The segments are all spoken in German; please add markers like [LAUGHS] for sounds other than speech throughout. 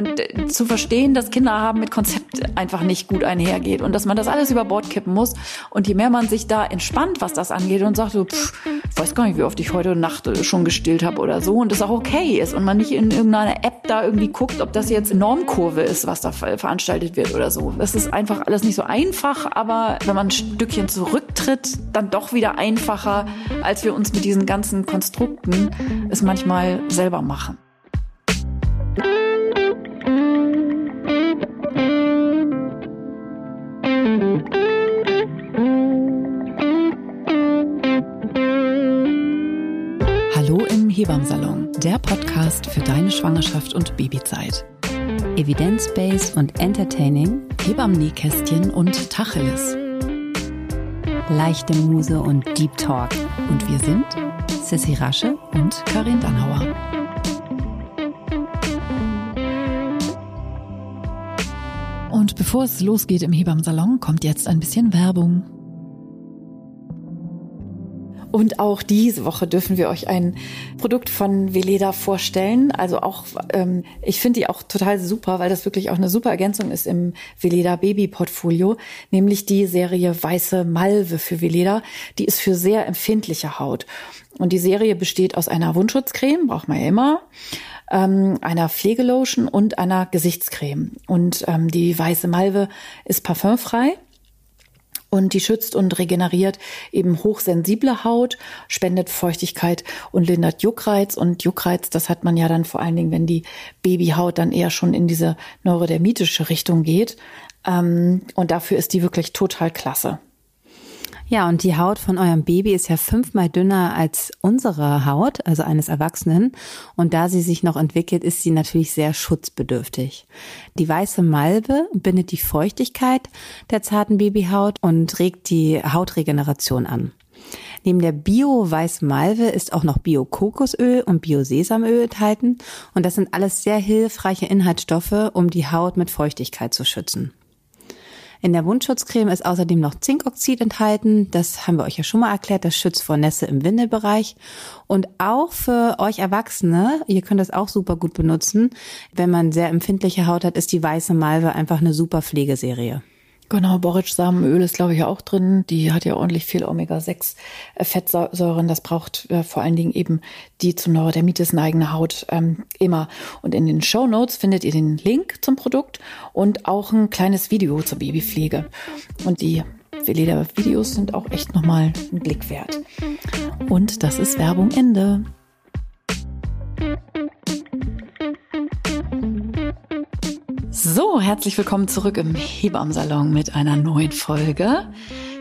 Und äh, zu verstehen, dass Kinder haben mit Konzept einfach nicht gut einhergeht und dass man das alles über Bord kippen muss. Und je mehr man sich da entspannt, was das angeht und sagt so, pff, ich weiß gar nicht, wie oft ich heute Nacht äh, schon gestillt habe oder so und das auch okay ist und man nicht in irgendeiner App da irgendwie guckt, ob das jetzt Normkurve ist, was da veranstaltet wird oder so. Das ist einfach alles nicht so einfach, aber wenn man ein Stückchen zurücktritt, dann doch wieder einfacher, als wir uns mit diesen ganzen Konstrukten es manchmal selber machen. Podcast für deine Schwangerschaft und Babyzeit. Evidence-based und entertaining, Hebammen-Nähkästchen und Tacheles. Leichte Muse und Deep Talk. Und wir sind Sissy Rasche und Karin Dannhauer. Und bevor es losgeht im Hebammsalon, kommt jetzt ein bisschen Werbung. Und auch diese Woche dürfen wir euch ein Produkt von Veleda vorstellen. Also auch, ähm, ich finde die auch total super, weil das wirklich auch eine super Ergänzung ist im Veleda Baby Portfolio, nämlich die Serie Weiße Malve für Veleda. Die ist für sehr empfindliche Haut. Und die Serie besteht aus einer Wundschutzcreme, braucht man ja immer, ähm, einer Pflegelotion und einer Gesichtscreme. Und ähm, die Weiße Malve ist parfümfrei und die schützt und regeneriert eben hochsensible Haut, spendet Feuchtigkeit und lindert Juckreiz. Und Juckreiz, das hat man ja dann vor allen Dingen, wenn die Babyhaut dann eher schon in diese neurodermitische Richtung geht. Ähm, und dafür ist die wirklich total klasse. Ja, und die Haut von eurem Baby ist ja fünfmal dünner als unsere Haut, also eines Erwachsenen. Und da sie sich noch entwickelt, ist sie natürlich sehr schutzbedürftig. Die weiße Malbe bindet die Feuchtigkeit der zarten Babyhaut und regt die Hautregeneration an. Neben der Bio-Weiß Malve ist auch noch Bio-Kokosöl und Bio-Sesamöl enthalten. Und das sind alles sehr hilfreiche Inhaltsstoffe, um die Haut mit Feuchtigkeit zu schützen. In der Wundschutzcreme ist außerdem noch Zinkoxid enthalten. Das haben wir euch ja schon mal erklärt. Das schützt vor Nässe im Windelbereich. Und auch für euch Erwachsene, ihr könnt das auch super gut benutzen. Wenn man sehr empfindliche Haut hat, ist die weiße Malve einfach eine super Pflegeserie. Genau, Borretsch-Samenöl ist, glaube ich, auch drin. Die hat ja ordentlich viel Omega-6-Fettsäuren. Das braucht äh, vor allen Dingen eben die zu Neurodermitis neigende Haut ähm, immer. Und in den Show Notes findet ihr den Link zum Produkt und auch ein kleines Video zur Babypflege. Und die Veleda-Videos sind auch echt nochmal ein Blick wert. Und das ist Werbung Ende. So, herzlich willkommen zurück im Hebammsalon mit einer neuen Folge.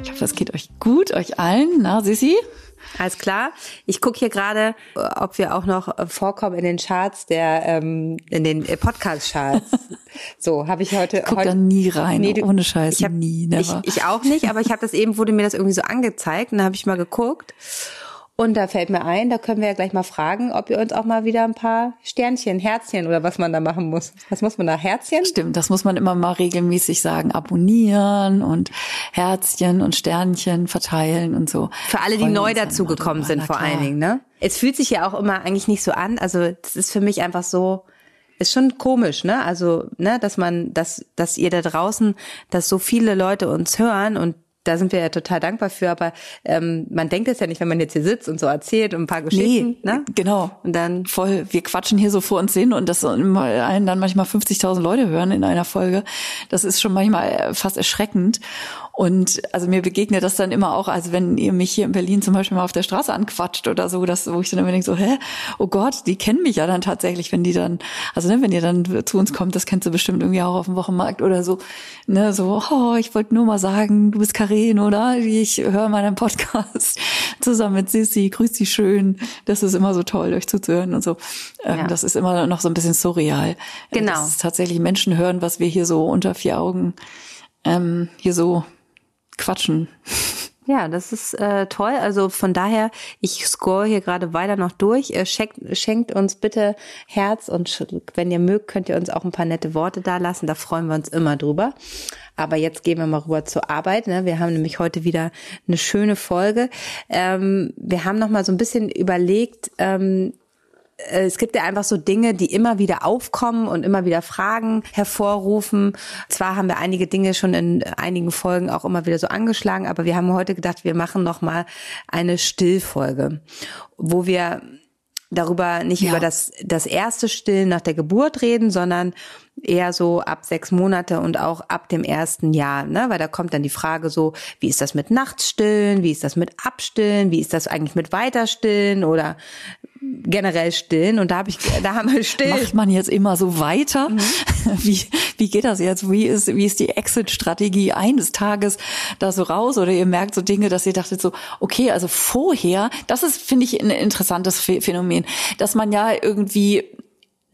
Ich hoffe, es geht euch gut, euch allen. Na, Sissi? Alles klar. Ich gucke hier gerade, ob wir auch noch vorkommen in den Charts der, ähm, in den äh, Podcast-Charts. [LAUGHS] So, habe ich heute. Ich guck heute, da nie rein, nee, du, ohne Scheiß, ich hab, nie, never. Ich, ich auch nicht, aber ich habe das eben, wurde mir das irgendwie so angezeigt und dann habe ich mal geguckt. Und da fällt mir ein, da können wir ja gleich mal fragen, ob ihr uns auch mal wieder ein paar Sternchen, Herzchen oder was man da machen muss. Was muss man da? Herzchen? Stimmt, das muss man immer mal regelmäßig sagen. Abonnieren und Herzchen und Sternchen verteilen und so. Für alle, die neu dazugekommen sind, vor allen Dingen, ne? Es fühlt sich ja auch immer eigentlich nicht so an. Also, das ist für mich einfach so, ist schon komisch, ne? Also, ne, dass man, dass, dass ihr da draußen, dass so viele Leute uns hören und da sind wir ja total dankbar für, aber ähm, man denkt es ja nicht, wenn man jetzt hier sitzt und so erzählt und ein paar Geschichten. Nee, ne? genau. Und dann voll, wir quatschen hier so vor uns hin und das einen dann manchmal 50.000 Leute hören in einer Folge. Das ist schon manchmal fast erschreckend. Und also mir begegnet das dann immer auch, also wenn ihr mich hier in Berlin zum Beispiel mal auf der Straße anquatscht oder so, dass, wo ich dann immer denke so, hä, oh Gott, die kennen mich ja dann tatsächlich, wenn die dann, also ne, wenn ihr dann zu uns kommt, das kennst du bestimmt irgendwie auch auf dem Wochenmarkt oder so, ne, so, oh, ich wollte nur mal sagen, du bist Karin, oder? Ich höre meinen Podcast [LAUGHS] zusammen mit Sissi, grüß dich schön. Das ist immer so toll, euch zuzuhören und so. Ähm, ja. Das ist immer noch so ein bisschen surreal. Genau. Dass tatsächlich Menschen hören, was wir hier so unter vier Augen ähm, hier so quatschen. Ja, das ist äh, toll. Also von daher, ich scroll hier gerade weiter noch durch. Äh, schenkt, schenkt uns bitte Herz und wenn ihr mögt, könnt ihr uns auch ein paar nette Worte da lassen. Da freuen wir uns immer drüber. Aber jetzt gehen wir mal rüber zur Arbeit. Ne? Wir haben nämlich heute wieder eine schöne Folge. Ähm, wir haben noch mal so ein bisschen überlegt, ähm, äh, es gibt ja einfach so Dinge, die immer wieder aufkommen und immer wieder Fragen hervorrufen. Zwar haben wir einige Dinge schon in einigen Folgen auch immer wieder so angeschlagen, aber wir haben heute gedacht, wir machen noch mal eine Stillfolge, wo wir darüber nicht ja. über das, das erste Stillen nach der Geburt reden, sondern eher so ab sechs Monate und auch ab dem ersten Jahr, ne? Weil da kommt dann die Frage so, wie ist das mit Nachtstillen, wie ist das mit Abstillen, wie ist das eigentlich mit Weiterstillen oder generell stillen? Und da habe ich da haben wir still macht man jetzt immer so weiter? Mhm. [LAUGHS] wie wie geht das jetzt? Wie ist wie ist die Exit Strategie eines Tages da so raus? Oder ihr merkt so Dinge dass ihr dachtet so okay also vorher das ist finde ich ein interessantes Phänomen dass man ja irgendwie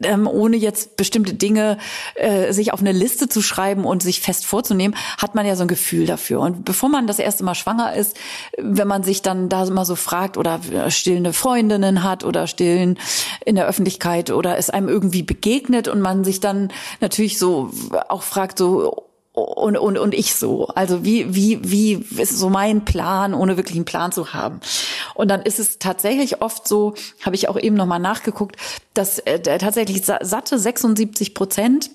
ähm, ohne jetzt bestimmte Dinge äh, sich auf eine Liste zu schreiben und sich fest vorzunehmen, hat man ja so ein Gefühl dafür. Und bevor man das erste Mal schwanger ist, wenn man sich dann da immer so fragt oder stillende Freundinnen hat oder stillen in der Öffentlichkeit oder es einem irgendwie begegnet und man sich dann natürlich so auch fragt, so und, und, und ich so. Also wie, wie, wie ist so mein Plan, ohne wirklich einen Plan zu haben. Und dann ist es tatsächlich oft so, habe ich auch eben nochmal nachgeguckt, dass äh, tatsächlich satte 76 Prozent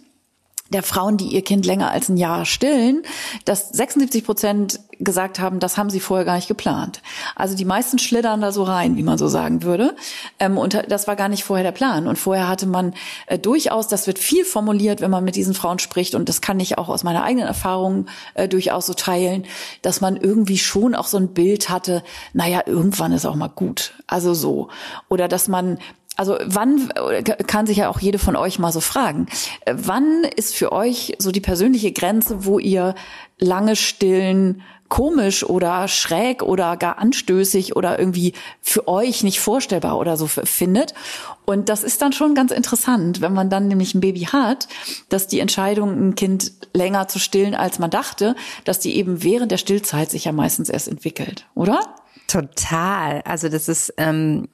der Frauen, die ihr Kind länger als ein Jahr stillen, dass 76 Prozent gesagt haben, das haben sie vorher gar nicht geplant. Also die meisten schlittern da so rein, wie man so sagen würde. Ähm, und das war gar nicht vorher der Plan. Und vorher hatte man äh, durchaus, das wird viel formuliert, wenn man mit diesen Frauen spricht, und das kann ich auch aus meiner eigenen Erfahrung äh, durchaus so teilen, dass man irgendwie schon auch so ein Bild hatte, naja, irgendwann ist auch mal gut. Also so. Oder dass man also wann kann sich ja auch jede von euch mal so fragen, wann ist für euch so die persönliche Grenze, wo ihr lange stillen komisch oder schräg oder gar anstößig oder irgendwie für euch nicht vorstellbar oder so findet. Und das ist dann schon ganz interessant, wenn man dann nämlich ein Baby hat, dass die Entscheidung, ein Kind länger zu stillen, als man dachte, dass die eben während der Stillzeit sich ja meistens erst entwickelt, oder? Total. Also das ist ähm,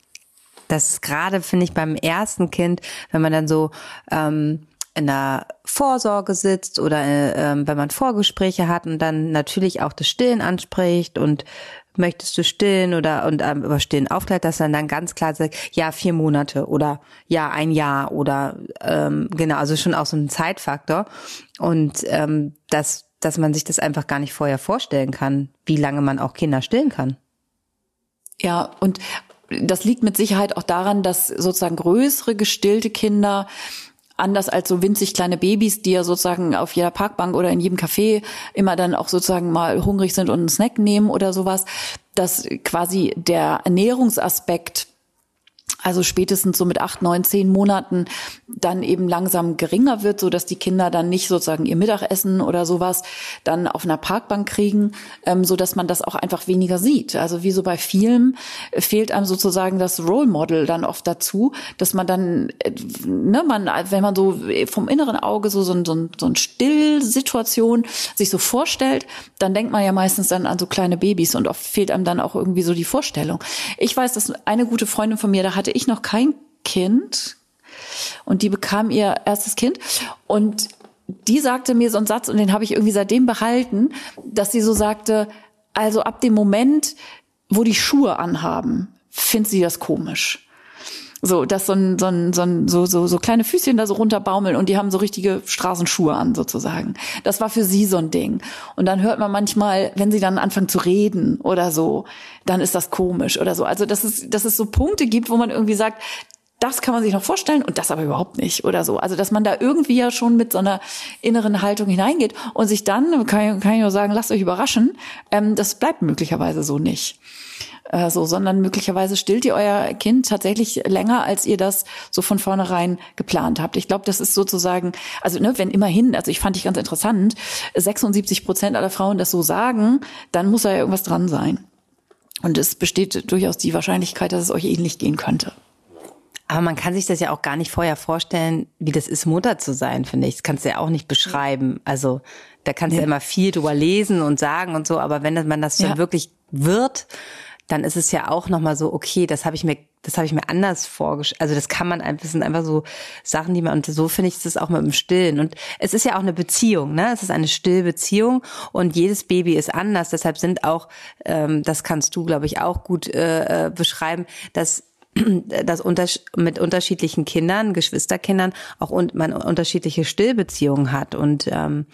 das gerade finde ich beim ersten Kind, wenn man dann so ähm, in der Vorsorge sitzt oder äh, wenn man Vorgespräche hat und dann natürlich auch das Stillen anspricht und möchtest du stillen oder und ähm, über Stillen aufklärt, dass dann dann ganz klar sagt, ja vier Monate oder ja ein Jahr oder ähm, genau, also schon auch so ein Zeitfaktor und ähm, dass dass man sich das einfach gar nicht vorher vorstellen kann, wie lange man auch Kinder stillen kann. Ja, und das liegt mit Sicherheit auch daran, dass sozusagen größere gestillte Kinder anders als so winzig kleine Babys, die ja sozusagen auf jeder Parkbank oder in jedem Café immer dann auch sozusagen mal hungrig sind und einen Snack nehmen oder sowas, dass quasi der Ernährungsaspekt also spätestens so mit acht, neun, zehn Monaten dann eben langsam geringer wird, so dass die Kinder dann nicht sozusagen ihr Mittagessen oder sowas dann auf einer Parkbank kriegen, ähm, so dass man das auch einfach weniger sieht. Also wie so bei vielen fehlt einem sozusagen das Role Model dann oft dazu, dass man dann, äh, ne, man, wenn man so vom inneren Auge so, so, so, so eine Stillsituation sich so vorstellt, dann denkt man ja meistens dann an so kleine Babys und oft fehlt einem dann auch irgendwie so die Vorstellung. Ich weiß, dass eine gute Freundin von mir, da hatte ich noch kein Kind und die bekam ihr erstes Kind und die sagte mir so einen Satz und den habe ich irgendwie seitdem behalten, dass sie so sagte, also ab dem Moment, wo die Schuhe anhaben, findet sie das komisch. So, dass so ein, so ein, so ein, so, so, so kleine Füßchen da so runterbaumeln und die haben so richtige Straßenschuhe an sozusagen. Das war für sie so ein Ding. Und dann hört man manchmal, wenn sie dann anfangen zu reden oder so, dann ist das komisch oder so. Also, dass es, dass es so Punkte gibt, wo man irgendwie sagt, das kann man sich noch vorstellen und das aber überhaupt nicht oder so. Also, dass man da irgendwie ja schon mit so einer inneren Haltung hineingeht und sich dann, kann ich, kann ich nur sagen, lasst euch überraschen, ähm, das bleibt möglicherweise so nicht äh, so, sondern möglicherweise stillt ihr euer Kind tatsächlich länger, als ihr das so von vornherein geplant habt. Ich glaube, das ist sozusagen, also ne, wenn immerhin, also ich fand ich ganz interessant, 76 Prozent aller Frauen das so sagen, dann muss da ja irgendwas dran sein. Und es besteht durchaus die Wahrscheinlichkeit, dass es euch ähnlich gehen könnte. Aber man kann sich das ja auch gar nicht vorher vorstellen, wie das ist, Mutter zu sein, finde ich. Das kannst du ja auch nicht beschreiben. Also da kannst du ja. ja immer viel drüber lesen und sagen und so, aber wenn man das dann ja. wirklich wird, dann ist es ja auch nochmal so, okay, das habe ich mir, das habe ich mir anders vorgestellt. Also das kann man einfach, das sind einfach so Sachen, die man, und so finde ich das auch mit dem Stillen. Und es ist ja auch eine Beziehung, ne? Es ist eine Stillbeziehung und jedes Baby ist anders. Deshalb sind auch, ähm, das kannst du, glaube ich, auch gut äh, äh beschreiben, dass [CLEARS THROAT] dass unter, mit unterschiedlichen Kindern, Geschwisterkindern auch und man unterschiedliche Stillbeziehungen hat und ähm,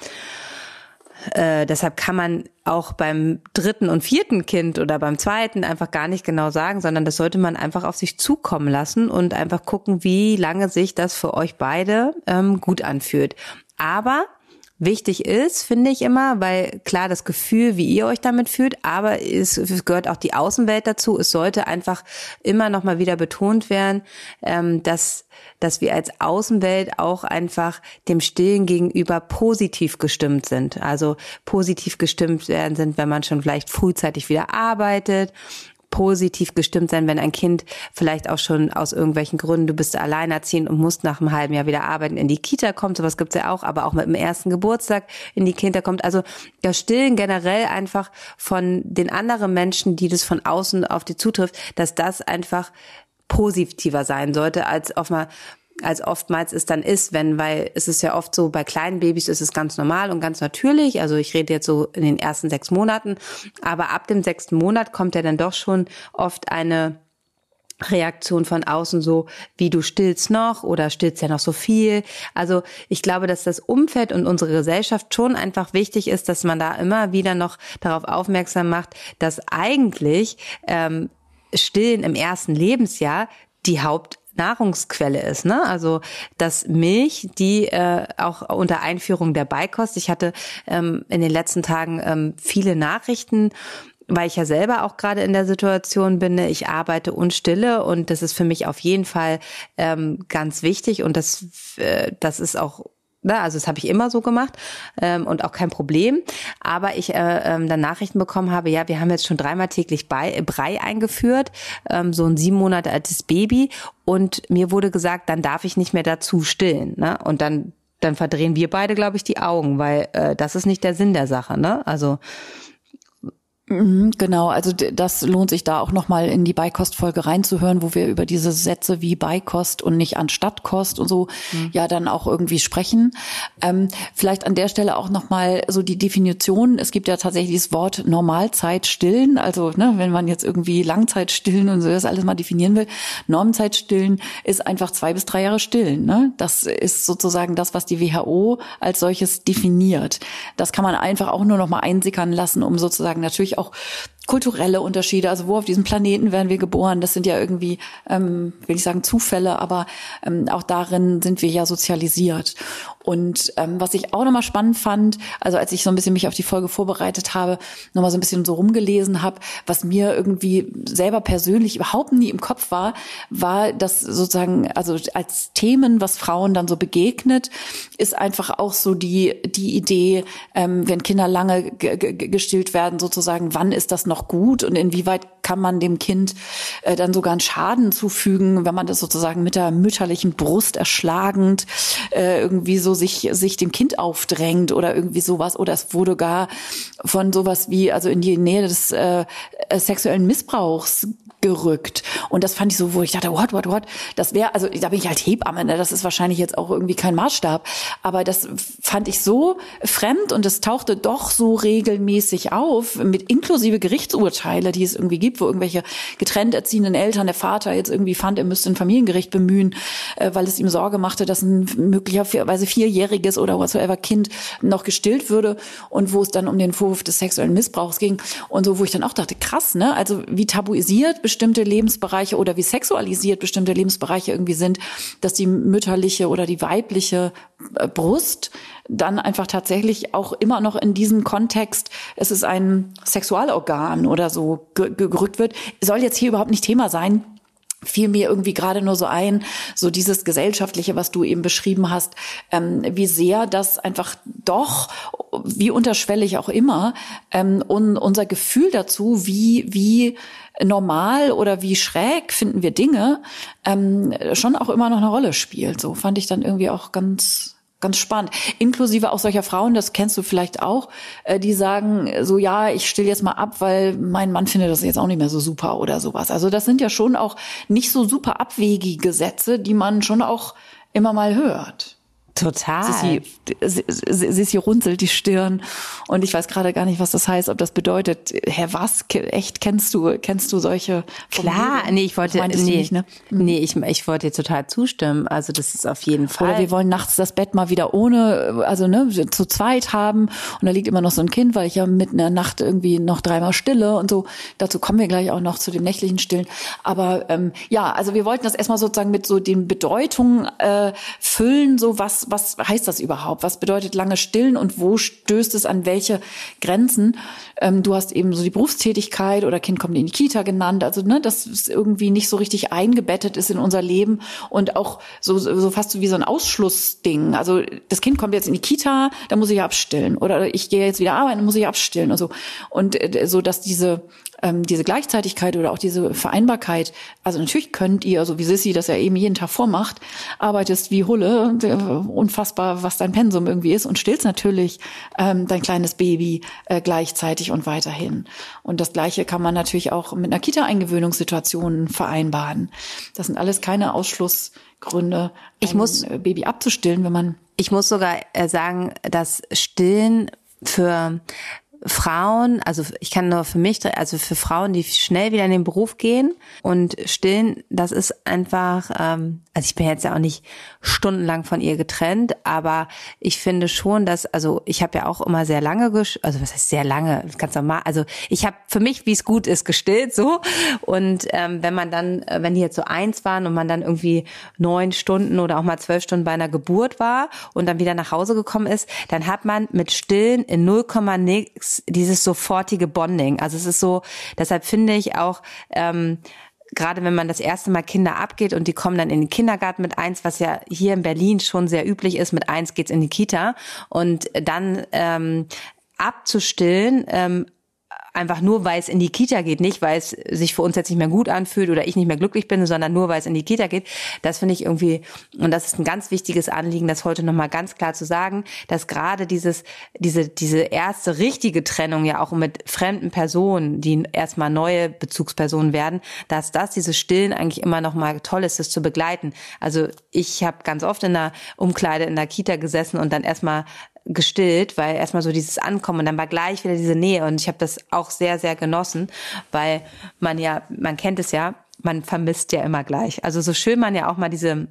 äh, deshalb kann man auch beim dritten und vierten Kind oder beim zweiten einfach gar nicht genau sagen, sondern das sollte man einfach auf sich zukommen lassen und einfach gucken, wie lange sich das für euch beide ähm, gut anfühlt. Aber wichtig ist, finde ich immer, weil klar das Gefühl, wie ihr euch damit fühlt, aber es, es gehört auch die Außenwelt dazu. Es sollte einfach immer noch mal wieder betont werden, ähm, dass dass wir als Außenwelt auch einfach dem Stillen gegenüber positiv gestimmt sind. Also positiv gestimmt werden sind, wenn man schon vielleicht frühzeitig wieder arbeitet positiv gestimmt sein, wenn ein Kind vielleicht auch schon aus irgendwelchen Gründen, du bist alleinerziehend und musst nach einem halben Jahr wieder arbeiten, in die Kita kommt, sowas gibt's ja auch, aber auch mit dem ersten Geburtstag in die Kita kommt. Also das Stillen generell einfach von den anderen Menschen, die das von außen auf die zutrifft, dass das einfach positiver sein sollte, als auf mal als oftmals es dann ist, wenn, weil es ist ja oft so, bei kleinen Babys ist es ganz normal und ganz natürlich. Also ich rede jetzt so in den ersten sechs Monaten, aber ab dem sechsten Monat kommt ja dann doch schon oft eine Reaktion von außen so, wie du stillst noch oder stillst ja noch so viel. Also ich glaube, dass das Umfeld und unsere Gesellschaft schon einfach wichtig ist, dass man da immer wieder noch darauf aufmerksam macht, dass eigentlich ähm, Stillen im ersten Lebensjahr die Haupt Nahrungsquelle ist. Ne? Also dass Milch, die äh, auch unter Einführung der Beikost, ich hatte ähm, in den letzten Tagen ähm, viele Nachrichten weil ich ja selber auch gerade in der Situation bin, ne, ich arbeite und stille und das ist für mich auf jeden Fall ähm, ganz wichtig und das, äh, das ist auch also das habe ich immer so gemacht ähm, und auch kein Problem. Aber ich äh, ähm, dann Nachrichten bekommen habe, ja, wir haben jetzt schon dreimal täglich bei, Brei eingeführt, ähm, so ein sieben Monate altes Baby. Und mir wurde gesagt, dann darf ich nicht mehr dazu stillen. Ne? Und dann, dann verdrehen wir beide, glaube ich, die Augen, weil äh, das ist nicht der Sinn der Sache. Ne? Also genau, also das lohnt sich da auch nochmal in die Beikostfolge reinzuhören, wo wir über diese Sätze wie Beikost und nicht Anstattkost und so mhm. ja dann auch irgendwie sprechen. Ähm, vielleicht an der Stelle auch nochmal so die Definition. Es gibt ja tatsächlich das Wort Normalzeit stillen. Also ne, wenn man jetzt irgendwie Langzeit stillen und so das alles mal definieren will. Normzeit stillen ist einfach zwei bis drei Jahre stillen. Ne? Das ist sozusagen das, was die WHO als solches definiert. Das kann man einfach auch nur noch mal einsickern lassen, um sozusagen natürlich auch auch kulturelle Unterschiede. Also wo auf diesem Planeten werden wir geboren? Das sind ja irgendwie, ähm, will ich sagen, Zufälle, aber ähm, auch darin sind wir ja sozialisiert. Und ähm, was ich auch nochmal spannend fand, also als ich so ein bisschen mich auf die Folge vorbereitet habe, nochmal so ein bisschen so rumgelesen habe, was mir irgendwie selber persönlich überhaupt nie im Kopf war, war, dass sozusagen, also als Themen, was Frauen dann so begegnet, ist einfach auch so die, die Idee, ähm, wenn Kinder lange gestillt werden, sozusagen, wann ist das noch gut und inwieweit kann man dem Kind äh, dann sogar einen Schaden zufügen, wenn man das sozusagen mit der mütterlichen Brust erschlagend äh, irgendwie so sich sich dem Kind aufdrängt oder irgendwie sowas. Oder es wurde gar von sowas wie also in die Nähe des äh, sexuellen Missbrauchs gerückt. Und das fand ich so, wo ich dachte, what, what, what? Das wäre, also da bin ich halt Hebamme, ne? das ist wahrscheinlich jetzt auch irgendwie kein Maßstab. Aber das fand ich so fremd und es tauchte doch so regelmäßig auf, mit inklusive Gerichtsurteile, die es irgendwie gibt, wo irgendwelche getrennt erziehenden Eltern, der Vater jetzt irgendwie fand, er müsste ein Familiengericht bemühen, äh, weil es ihm Sorge machte, dass ein möglicherweise vierjähriges oder whatsoever Kind noch gestillt würde und wo es dann um den Vorwurf des sexuellen Missbrauchs ging und so, wo ich dann auch dachte, krass, ne? Also wie tabuisiert bestimmte Lebensbereiche oder wie sexualisiert bestimmte Lebensbereiche irgendwie sind, dass die mütterliche oder die weibliche äh, Brust dann einfach tatsächlich auch immer noch in diesem Kontext, es ist ein Sexualorgan oder so gerückt wird, soll jetzt hier überhaupt nicht Thema sein fiel mir irgendwie gerade nur so ein, so dieses gesellschaftliche, was du eben beschrieben hast, ähm, wie sehr das einfach doch, wie unterschwellig auch immer, ähm, und unser Gefühl dazu, wie wie normal oder wie schräg finden wir Dinge, ähm, schon auch immer noch eine Rolle spielt. So fand ich dann irgendwie auch ganz ganz spannend. Inklusive auch solcher Frauen, das kennst du vielleicht auch, äh, die sagen so, ja, ich still jetzt mal ab, weil mein Mann findet das jetzt auch nicht mehr so super oder sowas. Also das sind ja schon auch nicht so super abwegige Sätze, die man schon auch immer mal hört. Total. Sissi, Sissi runzelt die Stirn und ich weiß gerade gar nicht, was das heißt, ob das bedeutet, Herr was, echt, kennst du, kennst du solche? Klar, nee, ich wollte, nee, nicht, ne? Mhm. nee, ich, ich wollte dir total zustimmen, also das ist auf jeden Fall. Oder wir wollen nachts das Bett mal wieder ohne, also ne, zu zweit haben und da liegt immer noch so ein Kind, weil ich ja mitten in der Nacht irgendwie noch dreimal stille und so, dazu kommen wir gleich auch noch zu dem nächtlichen Stillen, aber ähm, ja, also wir wollten das erstmal sozusagen mit so den Bedeutungen äh, füllen, so was was, heißt das überhaupt? Was bedeutet lange stillen und wo stößt es an welche Grenzen? Ähm, du hast eben so die Berufstätigkeit oder Kind kommt in die Kita genannt. Also, ne, dass es irgendwie nicht so richtig eingebettet ist in unser Leben und auch so, so fast so wie so ein Ausschlussding. Also, das Kind kommt jetzt in die Kita, da muss ich abstillen. Oder ich gehe jetzt wieder arbeiten, dann muss ich abstillen. Also, und äh, so, dass diese, ähm, diese Gleichzeitigkeit oder auch diese Vereinbarkeit, also natürlich könnt ihr, so wie Sissy das ja eben jeden Tag vormacht, arbeitest wie Hulle, unfassbar, was dein Pensum irgendwie ist und stillst natürlich ähm, dein kleines Baby äh, gleichzeitig und weiterhin. Und das Gleiche kann man natürlich auch mit einer Kita-Eingewöhnungssituation vereinbaren. Das sind alles keine Ausschlussgründe, ich muss Baby abzustillen, wenn man ich muss sogar äh, sagen, dass Stillen für Frauen, also ich kann nur für mich, also für Frauen, die schnell wieder in den Beruf gehen und stillen, das ist einfach, ähm, also ich bin jetzt ja auch nicht stundenlang von ihr getrennt, aber ich finde schon, dass, also ich habe ja auch immer sehr lange, also was heißt sehr lange, ganz normal, also ich habe für mich, wie es gut ist, gestillt so. Und ähm, wenn man dann, äh, wenn die jetzt so eins waren und man dann irgendwie neun Stunden oder auch mal zwölf Stunden bei einer Geburt war und dann wieder nach Hause gekommen ist, dann hat man mit Stillen in 0, dieses, sofortige Bonding. Also es ist so, deshalb finde ich auch, ähm, gerade wenn man das erste Mal Kinder abgeht und die kommen dann in den Kindergarten mit eins, was ja hier in Berlin schon sehr üblich ist, mit eins geht's in die Kita und dann ähm, abzustillen, ähm, einfach nur, weil es in die Kita geht, nicht weil es sich für uns jetzt nicht mehr gut anfühlt oder ich nicht mehr glücklich bin, sondern nur, weil es in die Kita geht. Das finde ich irgendwie, und das ist ein ganz wichtiges Anliegen, das heute nochmal ganz klar zu sagen, dass gerade dieses, diese, diese erste richtige Trennung ja auch mit fremden Personen, die erstmal neue Bezugspersonen werden, dass das, dieses Stillen eigentlich immer nochmal toll ist, das zu begleiten. Also ich habe ganz oft in der Umkleide in der Kita gesessen und dann erstmal gestillt, weil erstmal so dieses Ankommen und dann war gleich wieder diese Nähe und ich habe das auch sehr, sehr genossen, weil man ja, man kennt es ja, man vermisst ja immer gleich. Also so schön man ja auch mal diese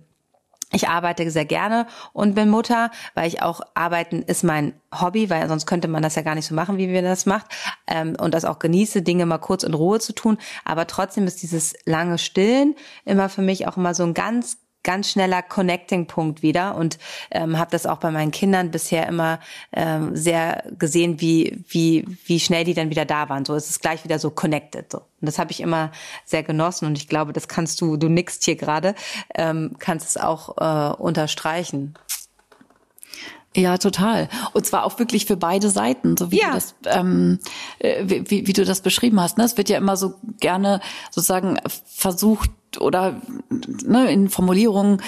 ich arbeite sehr gerne und bin Mutter, weil ich auch arbeiten ist mein Hobby, weil sonst könnte man das ja gar nicht so machen, wie wir das macht ähm, und das auch genieße, Dinge mal kurz in Ruhe zu tun. Aber trotzdem ist dieses lange Stillen immer für mich auch immer so ein ganz ganz schneller Connecting-Punkt wieder und ähm, habe das auch bei meinen Kindern bisher immer ähm, sehr gesehen, wie wie wie schnell die dann wieder da waren. So ist es gleich wieder so connected. So und das habe ich immer sehr genossen und ich glaube, das kannst du du nickst hier gerade, ähm, kannst es auch äh, unterstreichen. Ja, total. Und zwar auch wirklich für beide Seiten, so wie ja. du das, ähm, äh, wie, wie du das beschrieben hast. Ne? Es wird ja immer so gerne sozusagen versucht, oder ne, in Formulierungen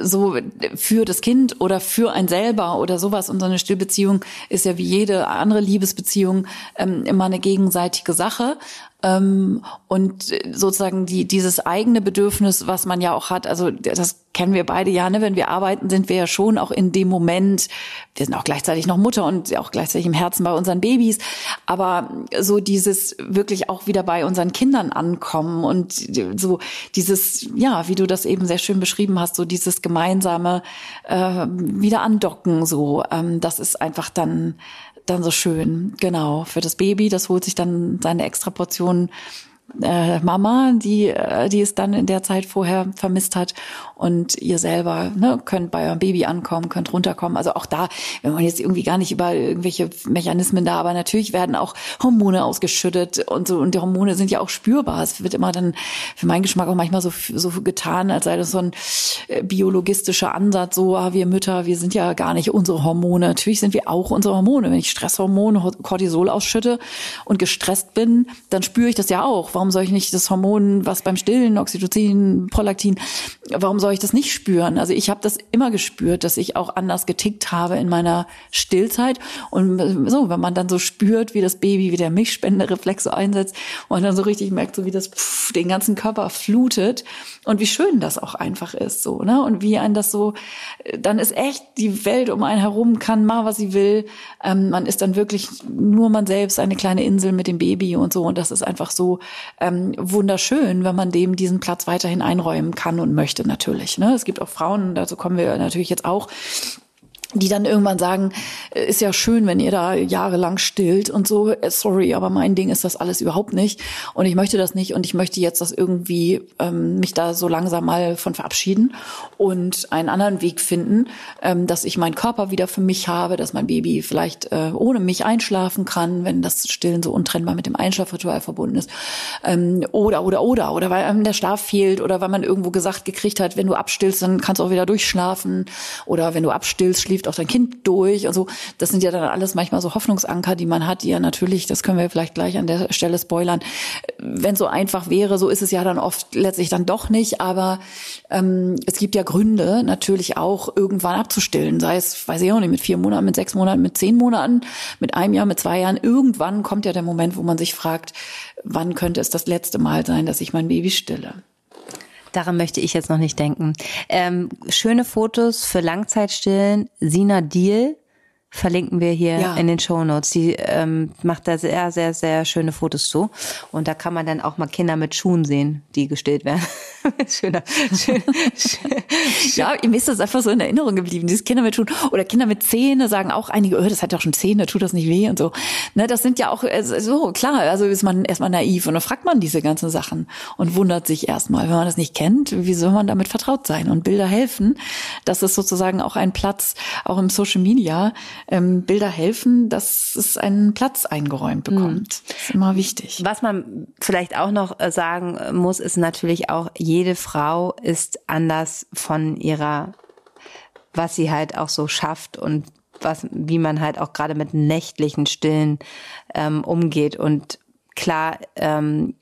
so für das Kind oder für ein selber oder sowas. Und so eine Stillbeziehung ist ja wie jede andere Liebesbeziehung ähm, immer eine gegenseitige Sache. Ähm, und sozusagen die, dieses eigene Bedürfnis, was man ja auch hat, also das kennen wir beide ja, ne? wenn wir arbeiten, sind wir ja schon auch in dem Moment, wir sind auch gleichzeitig noch Mutter und auch gleichzeitig im Herzen bei unseren Babys, aber so dieses wirklich auch wieder bei unseren Kindern ankommen und so dieses, ja, wie du das eben sehr schön beschrieben hast, so dieses gemeinsame äh, wieder andocken, so, ähm, das ist einfach dann dann so schön. Genau, für das Baby, das holt sich dann seine extra Portion äh, Mama, die, äh, die es dann in der Zeit vorher vermisst hat. Und ihr selber ne, könnt bei eurem Baby ankommen, könnt runterkommen. Also auch da, wenn man jetzt irgendwie gar nicht über irgendwelche Mechanismen da, aber natürlich werden auch Hormone ausgeschüttet und so. Und die Hormone sind ja auch spürbar. Es wird immer dann für meinen Geschmack auch manchmal so, so getan, als sei das so ein äh, biologistischer Ansatz. So, ah, wir Mütter, wir sind ja gar nicht unsere Hormone. Natürlich sind wir auch unsere Hormone. Wenn ich Stresshormone, Cortisol ausschütte und gestresst bin, dann spüre ich das ja auch warum soll ich nicht das Hormon, was beim Stillen, Oxytocin, Prolaktin, warum soll ich das nicht spüren? Also ich habe das immer gespürt, dass ich auch anders getickt habe in meiner Stillzeit. Und so, wenn man dann so spürt, wie das Baby, wie der Milchspendereflex so einsetzt und dann so richtig merkt, so wie das pff, den ganzen Körper flutet und wie schön das auch einfach ist, so, ne? Und wie ein das so, dann ist echt die Welt um einen herum, kann mal, was sie will. Ähm, man ist dann wirklich nur man selbst, eine kleine Insel mit dem Baby und so. Und das ist einfach so ähm, wunderschön, wenn man dem diesen Platz weiterhin einräumen kann und möchte natürlich. Ne? Es gibt auch Frauen, dazu kommen wir natürlich jetzt auch, die dann irgendwann sagen, äh, ist ja schön, wenn ihr da jahrelang stillt und so, äh, sorry, aber mein Ding ist das alles überhaupt nicht. Und ich möchte das nicht und ich möchte jetzt das irgendwie ähm, mich da so langsam mal von verabschieden und einen anderen Weg finden, ähm, dass ich meinen Körper wieder für mich habe, dass mein Baby vielleicht äh, ohne mich einschlafen kann, wenn das Stillen so untrennbar mit dem Einschlafritual verbunden ist. Ähm, oder oder oder oder weil einem der Schlaf fehlt oder weil man irgendwo gesagt gekriegt hat, wenn du abstillst, dann kannst du auch wieder durchschlafen. Oder wenn du abstillst, schläfst schläft auch dein Kind durch und so. Das sind ja dann alles manchmal so Hoffnungsanker, die man hat, die ja natürlich, das können wir vielleicht gleich an der Stelle spoilern, wenn so einfach wäre, so ist es ja dann oft letztlich dann doch nicht. Aber ähm, es gibt ja Gründe natürlich auch irgendwann abzustillen, sei es, weiß ich auch nicht, mit vier Monaten, mit sechs Monaten, mit zehn Monaten, mit einem Jahr, mit zwei Jahren. Irgendwann kommt ja der Moment, wo man sich fragt, wann könnte es das letzte Mal sein, dass ich mein Baby stille. Daran möchte ich jetzt noch nicht denken. Ähm, schöne Fotos für Langzeitstillen. Sina Deal verlinken wir hier ja. in den Show Notes. Die ähm, macht da sehr, sehr, sehr schöne Fotos zu. Und da kann man dann auch mal Kinder mit Schuhen sehen, die gestillt werden. [LAUGHS] Schöner. Schön, schön, ja, mir ist das einfach so in Erinnerung geblieben. Dieses Kinder mit Schuhen oder Kinder mit Zähne sagen auch einige, oh, das hat doch schon Zähne, tut das nicht weh und so. Ne, das sind ja auch äh, so klar. Also ist man erstmal naiv und dann fragt man diese ganzen Sachen und wundert sich erstmal, wenn man das nicht kennt, wie soll man damit vertraut sein? Und Bilder helfen. Das ist sozusagen auch ein Platz, auch im Social Media ähm, Bilder helfen, dass es einen Platz eingeräumt mhm. bekommt. Mhm. Das ist immer wichtig. Was man vielleicht auch noch äh, sagen muss, ist natürlich auch, jede Frau ist anders von ihrer, was sie halt auch so schafft und was, wie man halt auch gerade mit nächtlichen Stillen ähm, umgeht. Und klar, ähm,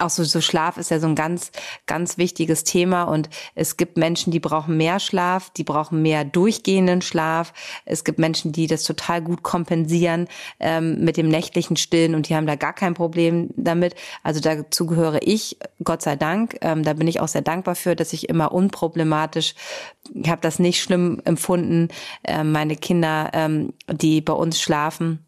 auch so, so Schlaf ist ja so ein ganz, ganz wichtiges Thema und es gibt Menschen, die brauchen mehr Schlaf, die brauchen mehr durchgehenden Schlaf. Es gibt Menschen, die das total gut kompensieren ähm, mit dem nächtlichen Stillen und die haben da gar kein Problem damit. Also dazu gehöre ich, Gott sei Dank. Ähm, da bin ich auch sehr dankbar für, dass ich immer unproblematisch, ich habe das nicht schlimm empfunden. Ähm, meine Kinder, ähm, die bei uns schlafen,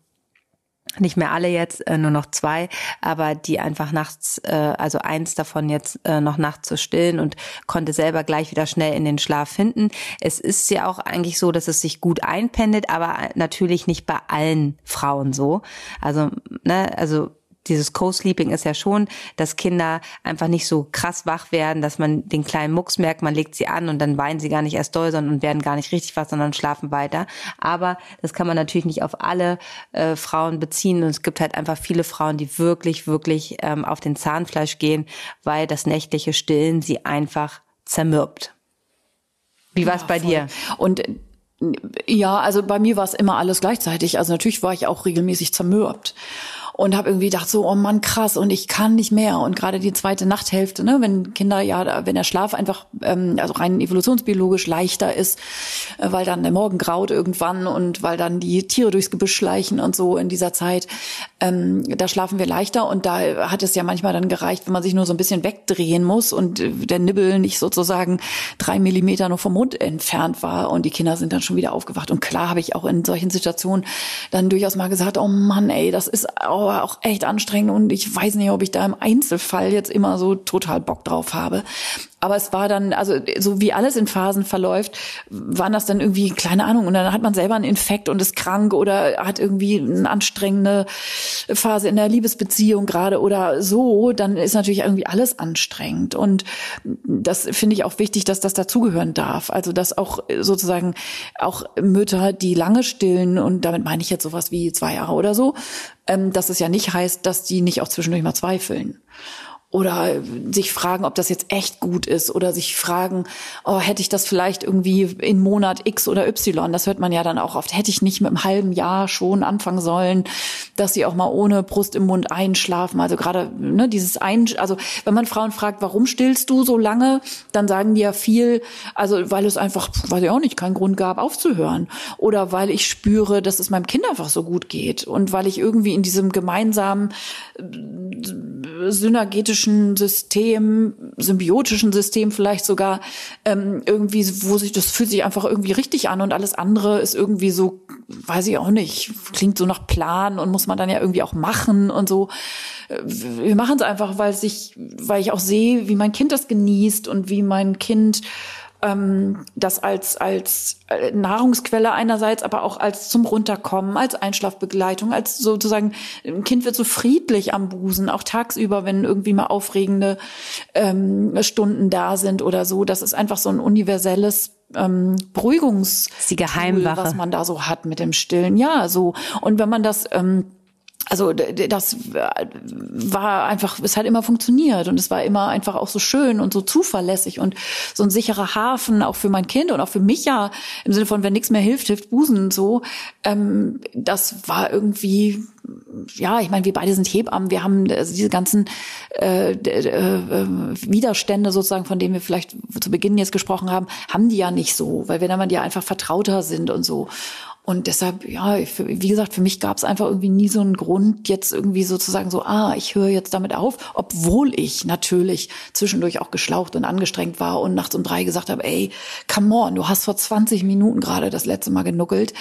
nicht mehr alle jetzt, äh, nur noch zwei, aber die einfach nachts, äh, also eins davon jetzt äh, noch nachts zu stillen und konnte selber gleich wieder schnell in den Schlaf finden. Es ist ja auch eigentlich so, dass es sich gut einpendet, aber natürlich nicht bei allen Frauen so. Also, ne, also dieses Co-Sleeping ist ja schon, dass Kinder einfach nicht so krass wach werden, dass man den kleinen Mucks merkt, man legt sie an und dann weinen sie gar nicht erst doll, sondern werden gar nicht richtig wach, sondern schlafen weiter. Aber das kann man natürlich nicht auf alle äh, Frauen beziehen und es gibt halt einfach viele Frauen, die wirklich, wirklich ähm, auf den Zahnfleisch gehen, weil das nächtliche Stillen sie einfach zermürbt. Wie war es ja, bei voll. dir? Und ja, also bei mir war es immer alles gleichzeitig. Also natürlich war ich auch regelmäßig zermürbt und habe irgendwie gedacht so, oh Mann, krass und ich kann nicht mehr. Und gerade die zweite Nachthälfte, ne, wenn Kinder ja, wenn der Schlaf einfach, ähm, also rein evolutionsbiologisch leichter ist, äh, weil dann der Morgen graut irgendwann und weil dann die Tiere durchs Gebüsch schleichen und so in dieser Zeit, ähm, da schlafen wir leichter und da hat es ja manchmal dann gereicht, wenn man sich nur so ein bisschen wegdrehen muss und der Nibbel nicht sozusagen drei Millimeter nur vom Mund entfernt war und die Kinder sind dann schon wieder aufgewacht. Und klar habe ich auch in solchen Situationen dann durchaus mal gesagt, oh Mann, ey, das ist auch Dauer auch echt anstrengend und ich weiß nicht, ob ich da im Einzelfall jetzt immer so total Bock drauf habe. Aber es war dann, also so wie alles in Phasen verläuft, waren das dann irgendwie, keine Ahnung, und dann hat man selber einen Infekt und ist krank oder hat irgendwie eine anstrengende Phase in der Liebesbeziehung gerade oder so, dann ist natürlich irgendwie alles anstrengend. Und das finde ich auch wichtig, dass das dazugehören darf. Also dass auch sozusagen auch Mütter, die lange stillen, und damit meine ich jetzt sowas wie zwei Jahre oder so, ähm, dass es ja nicht heißt, dass die nicht auch zwischendurch mal zweifeln. Oder sich fragen, ob das jetzt echt gut ist. Oder sich fragen, oh, hätte ich das vielleicht irgendwie in Monat X oder Y, das hört man ja dann auch oft, hätte ich nicht mit einem halben Jahr schon anfangen sollen, dass sie auch mal ohne Brust im Mund einschlafen, also gerade ne, dieses ein, also wenn man Frauen fragt, warum stillst du so lange, dann sagen die ja viel, also weil es einfach, weiß ich auch nicht, keinen Grund gab aufzuhören. Oder weil ich spüre, dass es meinem Kind einfach so gut geht. Und weil ich irgendwie in diesem gemeinsamen synergetischen System, symbiotischen System vielleicht sogar ähm, irgendwie, wo sich das fühlt sich einfach irgendwie richtig an und alles andere ist irgendwie so, weiß ich auch nicht, klingt so nach Plan und muss man dann ja irgendwie auch machen und so. Äh, wir machen es einfach, weil sich, weil ich auch sehe, wie mein Kind das genießt und wie mein Kind ähm, das als, als äh, Nahrungsquelle einerseits, aber auch als zum Runterkommen, als Einschlafbegleitung, als sozusagen, ein Kind wird so friedlich am Busen, auch tagsüber, wenn irgendwie mal aufregende ähm, Stunden da sind oder so. Das ist einfach so ein universelles ähm, Beruhigungs was man da so hat mit dem Stillen. Ja, so. Und wenn man das ähm, also das war einfach, es hat immer funktioniert und es war immer einfach auch so schön und so zuverlässig und so ein sicherer Hafen auch für mein Kind und auch für mich ja im Sinne von wenn nichts mehr hilft, hilft Busen so. Ähm, das war irgendwie ja, ich meine, wir beide sind Hebammen, wir haben also diese ganzen äh, äh, Widerstände sozusagen, von denen wir vielleicht zu Beginn jetzt gesprochen haben, haben die ja nicht so, weil wir dann ja einfach vertrauter sind und so. Und deshalb, ja, für, wie gesagt, für mich gab es einfach irgendwie nie so einen Grund, jetzt irgendwie sozusagen so, ah, ich höre jetzt damit auf, obwohl ich natürlich zwischendurch auch geschlaucht und angestrengt war und nachts um drei gesagt habe, ey, come on, du hast vor 20 Minuten gerade das letzte Mal genuckelt.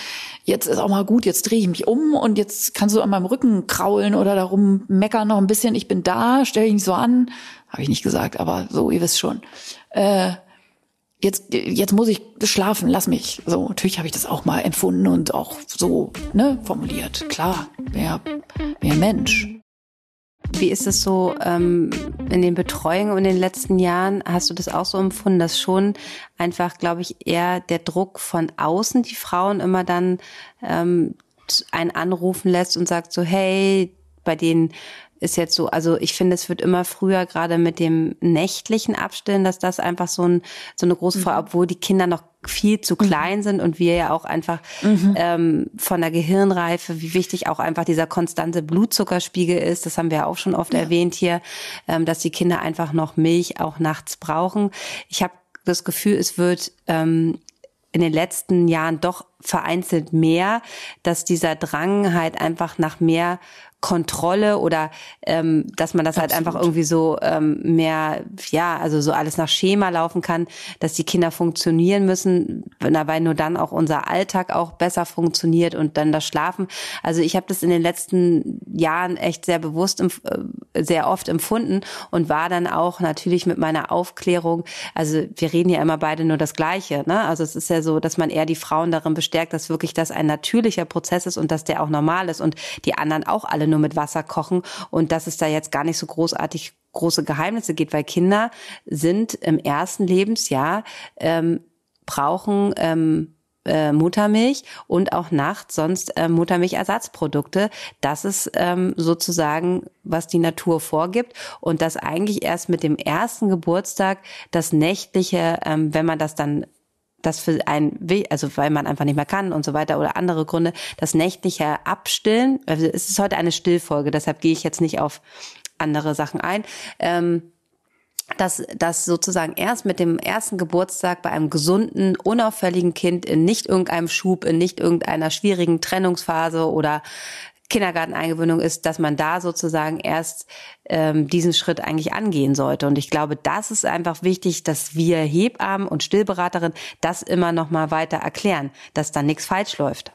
Jetzt ist auch mal gut, jetzt drehe ich mich um und jetzt kannst du an meinem Rücken kraulen oder darum meckern noch ein bisschen, ich bin da, stell dich nicht so an. Habe ich nicht gesagt, aber so, ihr wisst schon. Äh, jetzt, jetzt muss ich schlafen, lass mich. So, natürlich habe ich das auch mal empfunden und auch so ne, formuliert. Klar, wer, wer Mensch. Wie ist es so ähm, in den Betreuungen in den letzten Jahren? Hast du das auch so empfunden, dass schon einfach, glaube ich, eher der Druck von außen die Frauen immer dann ähm, einen anrufen lässt und sagt so, hey, bei denen ist jetzt so, also ich finde, es wird immer früher gerade mit dem nächtlichen Abstillen, dass das einfach so, ein, so eine große Frage, mhm. obwohl die Kinder noch viel zu mhm. klein mhm. sind und wir ja auch einfach mhm. ähm, von der Gehirnreife, wie wichtig auch einfach dieser konstante Blutzuckerspiegel ist, das haben wir ja auch schon oft ja. erwähnt hier, ähm, dass die Kinder einfach noch Milch auch nachts brauchen. Ich habe das Gefühl, es wird ähm, in den letzten Jahren doch vereinzelt mehr, dass dieser Drang halt einfach nach mehr Kontrolle oder ähm, dass man das Absolut. halt einfach irgendwie so ähm, mehr, ja, also so alles nach Schema laufen kann, dass die Kinder funktionieren müssen, dabei nur dann auch unser Alltag auch besser funktioniert und dann das Schlafen. Also ich habe das in den letzten Jahren echt sehr bewusst, äh, sehr oft empfunden und war dann auch natürlich mit meiner Aufklärung, also wir reden ja immer beide nur das Gleiche, ne? Also es ist ja so, dass man eher die Frauen darin bestärkt, dass wirklich das ein natürlicher Prozess ist und dass der auch normal ist und die anderen auch alle nur mit Wasser kochen und dass es da jetzt gar nicht so großartig große Geheimnisse geht, weil Kinder sind im ersten Lebensjahr, ähm, brauchen ähm, äh, Muttermilch und auch nachts sonst äh, Muttermilchersatzprodukte. Das ist ähm, sozusagen, was die Natur vorgibt und das eigentlich erst mit dem ersten Geburtstag das nächtliche, ähm, wenn man das dann das für ein, also weil man einfach nicht mehr kann und so weiter oder andere Gründe, das nächtliche Abstillen, also es ist heute eine Stillfolge, deshalb gehe ich jetzt nicht auf andere Sachen ein. Ähm, dass das sozusagen erst mit dem ersten Geburtstag bei einem gesunden, unauffälligen Kind in nicht irgendeinem Schub, in nicht irgendeiner schwierigen Trennungsphase oder Kindergarteneingewöhnung ist, dass man da sozusagen erst ähm, diesen Schritt eigentlich angehen sollte. Und ich glaube, das ist einfach wichtig, dass wir Hebammen und Stillberaterinnen das immer noch mal weiter erklären, dass da nichts falsch läuft.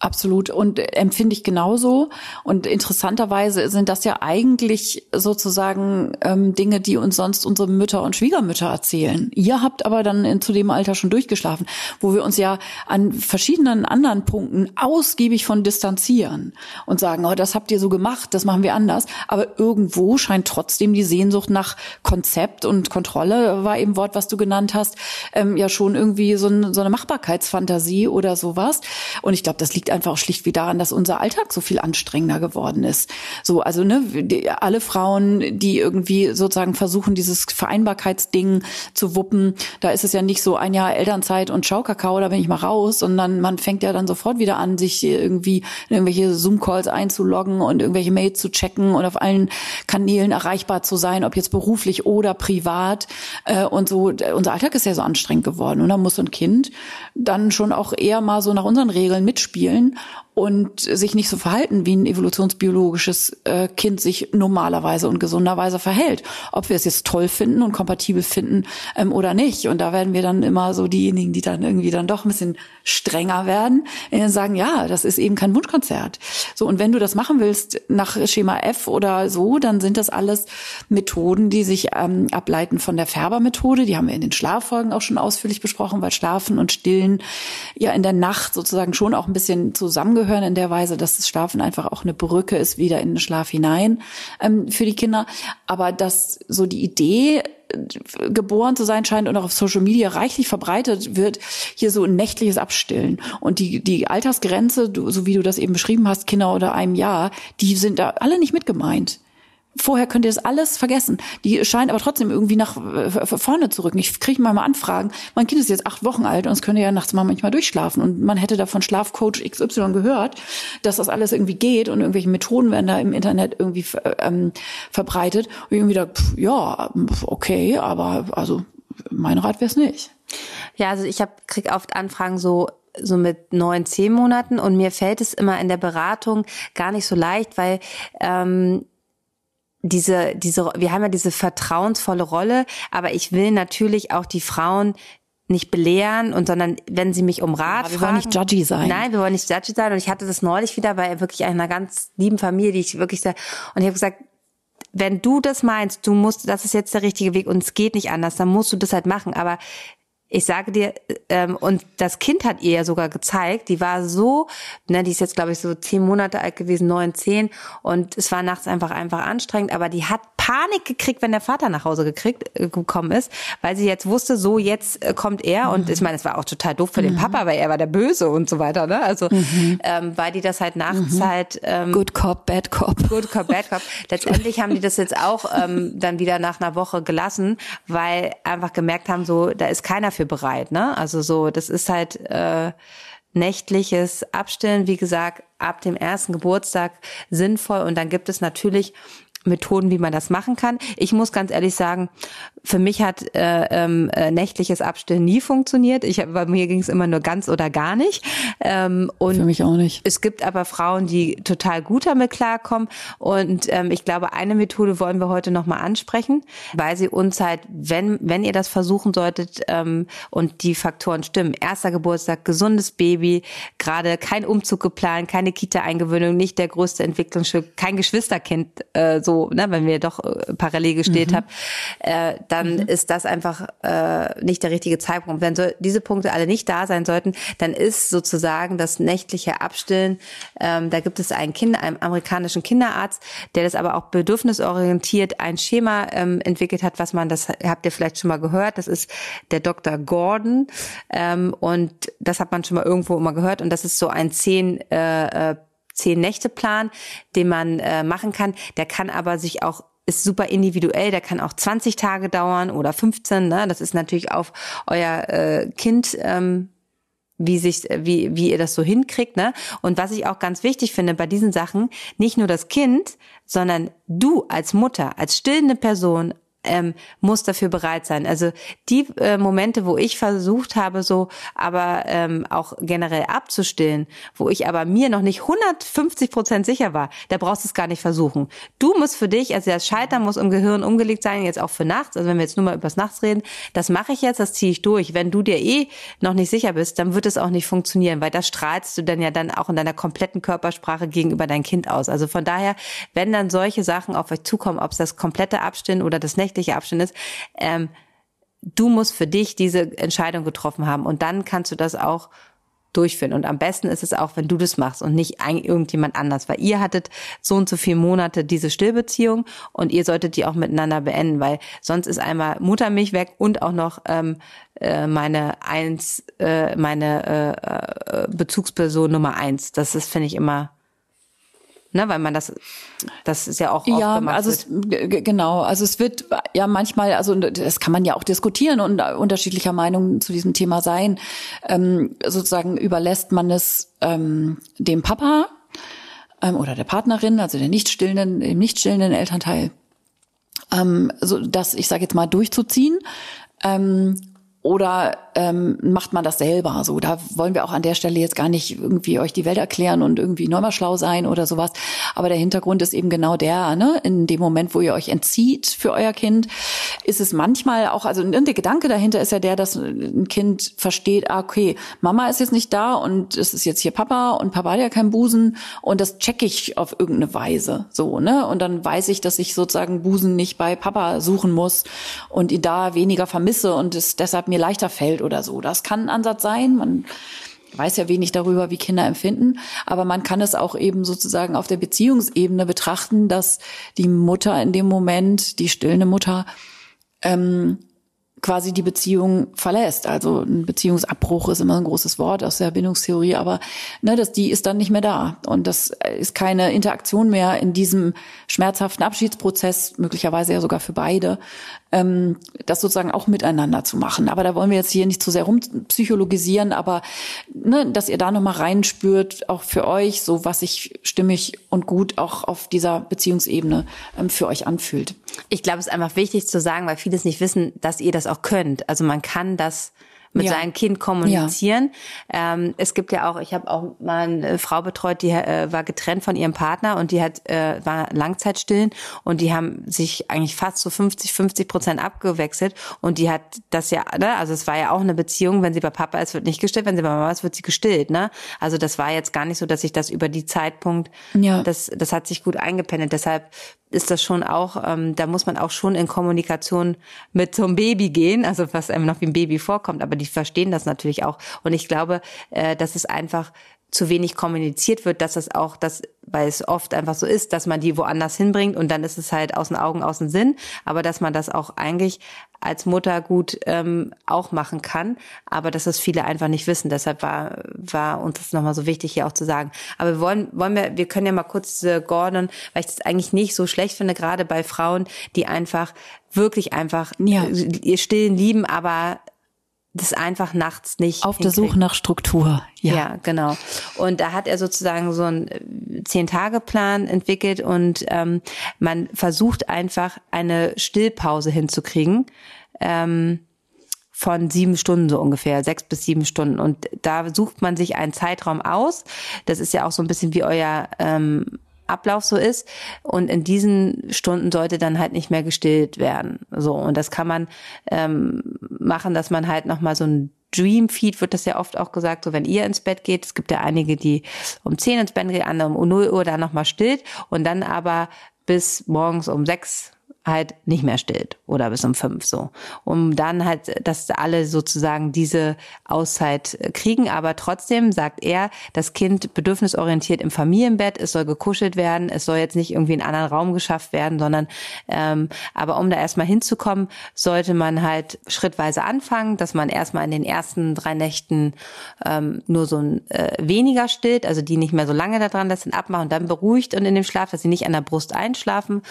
Absolut und empfinde ich genauso. Und interessanterweise sind das ja eigentlich sozusagen ähm, Dinge, die uns sonst unsere Mütter und Schwiegermütter erzählen. Ihr habt aber dann in, zu dem Alter schon durchgeschlafen, wo wir uns ja an verschiedenen anderen Punkten ausgiebig von distanzieren und sagen, oh, das habt ihr so gemacht, das machen wir anders. Aber irgendwo scheint trotzdem die Sehnsucht nach Konzept und Kontrolle, war eben Wort, was du genannt hast, ähm, ja schon irgendwie so, ein, so eine Machbarkeitsfantasie oder sowas. Und ich glaube, das liegt liegt einfach auch schlicht wie daran, dass unser Alltag so viel anstrengender geworden ist. So, also ne, die, alle Frauen, die irgendwie sozusagen versuchen, dieses Vereinbarkeitsding zu wuppen, da ist es ja nicht so ein Jahr Elternzeit und Schaukakao, da bin ich mal raus, sondern man fängt ja dann sofort wieder an, sich irgendwie in irgendwelche Zoom-Calls einzuloggen und irgendwelche Mails zu checken und auf allen Kanälen erreichbar zu sein, ob jetzt beruflich oder privat. Äh, und so, unser Alltag ist ja so anstrengend geworden. Und da muss ein Kind dann schon auch eher mal so nach unseren Regeln mitspielen und sich nicht so verhalten, wie ein evolutionsbiologisches äh, Kind sich normalerweise und gesunderweise verhält. Ob wir es jetzt toll finden und kompatibel finden ähm, oder nicht. Und da werden wir dann immer so diejenigen, die dann irgendwie dann doch ein bisschen strenger werden, und sagen, ja, das ist eben kein Wunschkonzert. So, und wenn du das machen willst nach Schema F oder so, dann sind das alles Methoden, die sich ähm, ableiten von der Färber-Methode. Die haben wir in den Schlaffolgen auch schon ausführlich besprochen, weil Schlafen und Stillen ja in der Nacht sozusagen schon auch ein bisschen zusammengehören in der Weise, dass das Schlafen einfach auch eine Brücke ist wieder in den Schlaf hinein ähm, für die Kinder. Aber dass so die Idee äh, geboren zu sein scheint und auch auf Social Media reichlich verbreitet wird, hier so ein nächtliches Abstillen. Und die, die Altersgrenze, so wie du das eben beschrieben hast, Kinder oder einem Jahr, die sind da alle nicht mit gemeint. Vorher könnt ihr das alles vergessen. Die scheint aber trotzdem irgendwie nach äh, vorne zu rücken. Ich kriege mal Anfragen. Mein Kind ist jetzt acht Wochen alt und es könnte ja nachts mal manchmal durchschlafen. Und man hätte da von Schlafcoach XY gehört, dass das alles irgendwie geht und irgendwelche Methoden werden da im Internet irgendwie ähm, verbreitet. Und irgendwie da, pff, ja, okay, aber also mein Rat wäre es nicht. Ja, also ich hab, krieg oft Anfragen so so mit neun, zehn Monaten und mir fällt es immer in der Beratung gar nicht so leicht, weil ähm, diese, diese, wir haben ja diese vertrauensvolle Rolle, aber ich will natürlich auch die Frauen nicht belehren und sondern wenn sie mich um Rat ja, wir fragen. Wollen nicht judgy sein. Nein, wir wollen nicht judgy sein. Und ich hatte das neulich wieder bei wirklich einer ganz lieben Familie, die ich wirklich sehr, und ich habe gesagt, wenn du das meinst, du musst, das ist jetzt der richtige Weg und es geht nicht anders, dann musst du das halt machen. Aber ich sage dir, ähm, und das Kind hat ihr ja sogar gezeigt, die war so, ne, die ist jetzt glaube ich so zehn Monate alt gewesen, neun, zehn, und es war nachts einfach einfach anstrengend, aber die hat Panik gekriegt, wenn der Vater nach Hause gekriegt, äh, gekommen ist, weil sie jetzt wusste, so jetzt äh, kommt er mhm. und ich meine, es war auch total doof für mhm. den Papa, weil er war der Böse und so weiter, ne? Also mhm. ähm, weil die das halt nachts mhm. halt ähm, Good Cop, Bad Cop. Good Cop, Bad Cop. Letztendlich haben die das jetzt auch ähm, dann wieder nach einer Woche gelassen, weil einfach gemerkt haben, so da ist keiner für bereit, ne? Also so, das ist halt äh, nächtliches Abstillen, wie gesagt, ab dem ersten Geburtstag sinnvoll. Und dann gibt es natürlich Methoden, wie man das machen kann. Ich muss ganz ehrlich sagen, für mich hat äh, ähm, äh, nächtliches Abstillen nie funktioniert. Ich, bei mir ging es immer nur ganz oder gar nicht. Ähm, und für mich auch nicht. Es gibt aber Frauen, die total gut damit klarkommen. Und ähm, ich glaube, eine Methode wollen wir heute nochmal ansprechen, weil sie uns halt, wenn, wenn ihr das versuchen solltet ähm, und die Faktoren stimmen, erster Geburtstag, gesundes Baby, gerade kein Umzug geplant, keine Kita-Eingewöhnung, nicht der größte Entwicklungsschritt, kein Geschwisterkind, äh, so, ne, wenn wir doch äh, parallel gestellt mhm. haben, äh, dann mhm. ist das einfach äh, nicht der richtige Zeitpunkt. Wenn so diese Punkte alle nicht da sein sollten, dann ist sozusagen das nächtliche Abstillen, ähm, da gibt es einen Kinder, einen amerikanischen Kinderarzt, der das aber auch bedürfnisorientiert ein Schema ähm, entwickelt hat, was man, das habt ihr vielleicht schon mal gehört, das ist der Dr. Gordon ähm, und das hat man schon mal irgendwo immer gehört und das ist so ein zehn äh, äh zehn Nächte Plan, den man äh, machen kann. Der kann aber sich auch ist super individuell, der kann auch 20 Tage dauern oder 15. Ne? Das ist natürlich auf euer äh, Kind ähm, wie sich wie wie ihr das so hinkriegt ne und was ich auch ganz wichtig finde bei diesen Sachen nicht nur das Kind sondern du als Mutter als stillende Person ähm, muss dafür bereit sein. Also die äh, Momente, wo ich versucht habe, so aber ähm, auch generell abzustillen, wo ich aber mir noch nicht 150 Prozent sicher war, da brauchst du es gar nicht versuchen. Du musst für dich, also das Scheitern muss im Gehirn umgelegt sein, jetzt auch für nachts. Also wenn wir jetzt nur mal übers Nachts reden, das mache ich jetzt, das ziehe ich durch. Wenn du dir eh noch nicht sicher bist, dann wird es auch nicht funktionieren, weil das strahlst du dann ja dann auch in deiner kompletten Körpersprache gegenüber dein Kind aus. Also von daher, wenn dann solche Sachen auf euch zukommen, ob es das komplette Abstillen oder das nächtliche nächtliche Abstand ist, ähm, du musst für dich diese Entscheidung getroffen haben und dann kannst du das auch durchführen. Und am besten ist es auch, wenn du das machst und nicht irgendjemand anders, weil ihr hattet so und so viele Monate diese Stillbeziehung und ihr solltet die auch miteinander beenden, weil sonst ist einmal Muttermilch weg und auch noch ähm, äh, meine eins, äh, meine äh, äh Bezugsperson Nummer eins. Das ist, finde ich, immer Ne, weil man das, das ist ja auch oft ja, also es, genau, also es wird ja manchmal, also das kann man ja auch diskutieren und unterschiedlicher Meinung zu diesem Thema sein. Ähm, sozusagen überlässt man es ähm, dem Papa ähm, oder der Partnerin, also der nicht stillenden, dem nicht stillenden Elternteil, ähm, so das, ich sage jetzt mal, durchzuziehen. Ähm, oder ähm, macht man das selber? So, da wollen wir auch an der Stelle jetzt gar nicht irgendwie euch die Welt erklären und irgendwie nochmal schlau sein oder sowas. Aber der Hintergrund ist eben genau der, ne? In dem Moment, wo ihr euch entzieht für euer Kind, ist es manchmal auch, also der Gedanke dahinter ist ja der, dass ein Kind versteht, ah, okay, Mama ist jetzt nicht da und es ist jetzt hier Papa und Papa hat ja keinen Busen und das checke ich auf irgendeine Weise. So, ne? Und dann weiß ich, dass ich sozusagen Busen nicht bei Papa suchen muss und ihn da weniger vermisse und es deshalb mir mir leichter fällt oder so. Das kann ein Ansatz sein. Man weiß ja wenig darüber, wie Kinder empfinden, aber man kann es auch eben sozusagen auf der Beziehungsebene betrachten, dass die Mutter in dem Moment, die stillende Mutter, ähm, quasi die Beziehung verlässt. Also ein Beziehungsabbruch ist immer ein großes Wort aus der Bindungstheorie, aber ne, dass die ist dann nicht mehr da und das ist keine Interaktion mehr in diesem schmerzhaften Abschiedsprozess, möglicherweise ja sogar für beide, ähm, das sozusagen auch miteinander zu machen. Aber da wollen wir jetzt hier nicht zu sehr rumpsychologisieren, aber ne, dass ihr da nochmal reinspürt, auch für euch, so was sich stimmig und gut auch auf dieser Beziehungsebene ähm, für euch anfühlt. Ich glaube, es ist einfach wichtig zu sagen, weil viele es nicht wissen, dass ihr das auch könnt. Also man kann das mit ja. seinem Kind kommunizieren. Ja. Ähm, es gibt ja auch, ich habe auch mal eine Frau betreut, die äh, war getrennt von ihrem Partner und die hat äh, war Langzeitstillen und die haben sich eigentlich fast so 50 50 Prozent abgewechselt und die hat das ja, ne, also es war ja auch eine Beziehung, wenn sie bei Papa ist, wird nicht gestillt, wenn sie bei Mama ist, wird sie gestillt, ne? Also das war jetzt gar nicht so, dass ich das über die Zeitpunkt, ja. das das hat sich gut eingependelt. Deshalb ist das schon auch, ähm, da muss man auch schon in Kommunikation mit einem Baby gehen, also was einem noch wie ein Baby vorkommt, aber die verstehen das natürlich auch. Und ich glaube, äh, dass es einfach zu wenig kommuniziert wird, dass das auch, das, weil es oft einfach so ist, dass man die woanders hinbringt und dann ist es halt aus den Augen, aus dem Sinn, aber dass man das auch eigentlich als Mutter gut ähm, auch machen kann, aber dass das viele einfach nicht wissen. Deshalb war, war uns das nochmal so wichtig, hier auch zu sagen. Aber wir wollen, wollen wir, wir können ja mal kurz diese Gordon, weil ich das eigentlich nicht so schlecht finde, gerade bei Frauen, die einfach wirklich einfach ja. ihr Stillen lieben, aber das einfach nachts nicht. Auf hinkriegt. der Suche nach Struktur. Ja. ja, genau. Und da hat er sozusagen so einen äh, Zehn-Tage-Plan entwickelt und ähm, man versucht einfach eine Stillpause hinzukriegen. Ähm, von sieben Stunden so ungefähr, sechs bis sieben Stunden. Und da sucht man sich einen Zeitraum aus. Das ist ja auch so ein bisschen wie euer ähm, Ablauf so ist. Und in diesen Stunden sollte dann halt nicht mehr gestillt werden. So und das kann man ähm, machen, dass man halt noch mal so ein Dream Feed wird das ja oft auch gesagt, so wenn ihr ins Bett geht. Es gibt ja einige, die um 10 ins Bett gehen, andere um 0 Uhr dann nochmal stillt und dann aber bis morgens um 6 halt nicht mehr stillt oder bis um fünf so, um dann halt, dass alle sozusagen diese Auszeit kriegen. Aber trotzdem sagt er, das Kind bedürfnisorientiert im Familienbett, es soll gekuschelt werden, es soll jetzt nicht irgendwie in einen anderen Raum geschafft werden, sondern ähm, aber um da erstmal hinzukommen, sollte man halt schrittweise anfangen, dass man erstmal in den ersten drei Nächten ähm, nur so ein äh, weniger stillt, also die nicht mehr so lange da dran lässt, abmachen und dann beruhigt und in dem Schlaf, dass sie nicht an der Brust einschlafen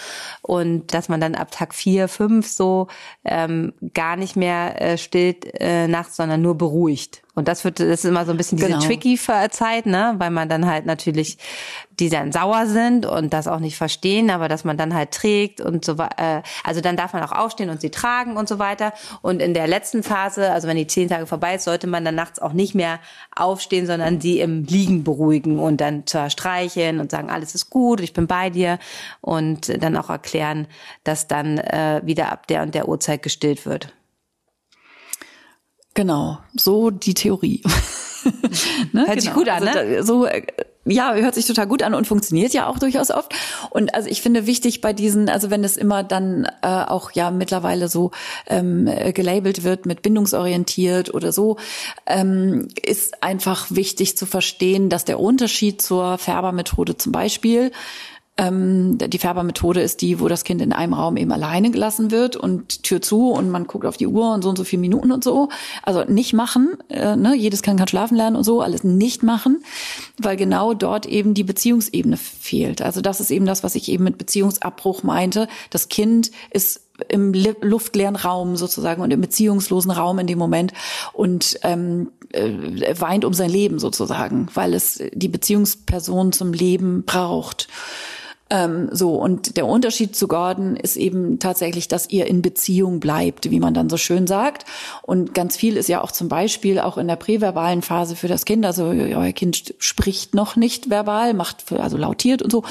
und dass man dann ab Tag vier, fünf so ähm, gar nicht mehr äh, stillt äh, nachts, sondern nur beruhigt. Und das wird, das ist immer so ein bisschen diese genau. tricky Zeit, ne, weil man dann halt natürlich, die dann sauer sind und das auch nicht verstehen, aber dass man dann halt trägt und so äh, also dann darf man auch aufstehen und sie tragen und so weiter. Und in der letzten Phase, also wenn die zehn Tage vorbei ist, sollte man dann nachts auch nicht mehr aufstehen, sondern sie im Liegen beruhigen und dann zwar streicheln und sagen, alles ist gut, ich bin bei dir und dann auch erklären, dass dann äh, wieder ab der und der Uhrzeit gestillt wird. Genau, so die Theorie. [LAUGHS] ne? Hört genau. sich gut an, also, ne? So, äh, ja, hört sich total gut an und funktioniert ja auch durchaus oft. Und also ich finde wichtig bei diesen, also wenn es immer dann äh, auch ja mittlerweile so ähm, gelabelt wird mit bindungsorientiert oder so, ähm, ist einfach wichtig zu verstehen, dass der Unterschied zur Färbermethode zum Beispiel ähm, die Färbermethode ist die, wo das Kind in einem Raum eben alleine gelassen wird und Tür zu und man guckt auf die Uhr und so und so viele Minuten und so. Also nicht machen, äh, ne? jedes Kind kann schlafen lernen und so, alles nicht machen, weil genau dort eben die Beziehungsebene fehlt. Also das ist eben das, was ich eben mit Beziehungsabbruch meinte. Das Kind ist im luftleeren Raum sozusagen und im beziehungslosen Raum in dem Moment und ähm, äh, weint um sein Leben sozusagen, weil es die Beziehungsperson zum Leben braucht. Ähm, so, und der Unterschied zu Gordon ist eben tatsächlich, dass ihr in Beziehung bleibt, wie man dann so schön sagt. Und ganz viel ist ja auch zum Beispiel auch in der präverbalen Phase für das Kind. Also euer Kind spricht noch nicht verbal, macht also lautiert und so.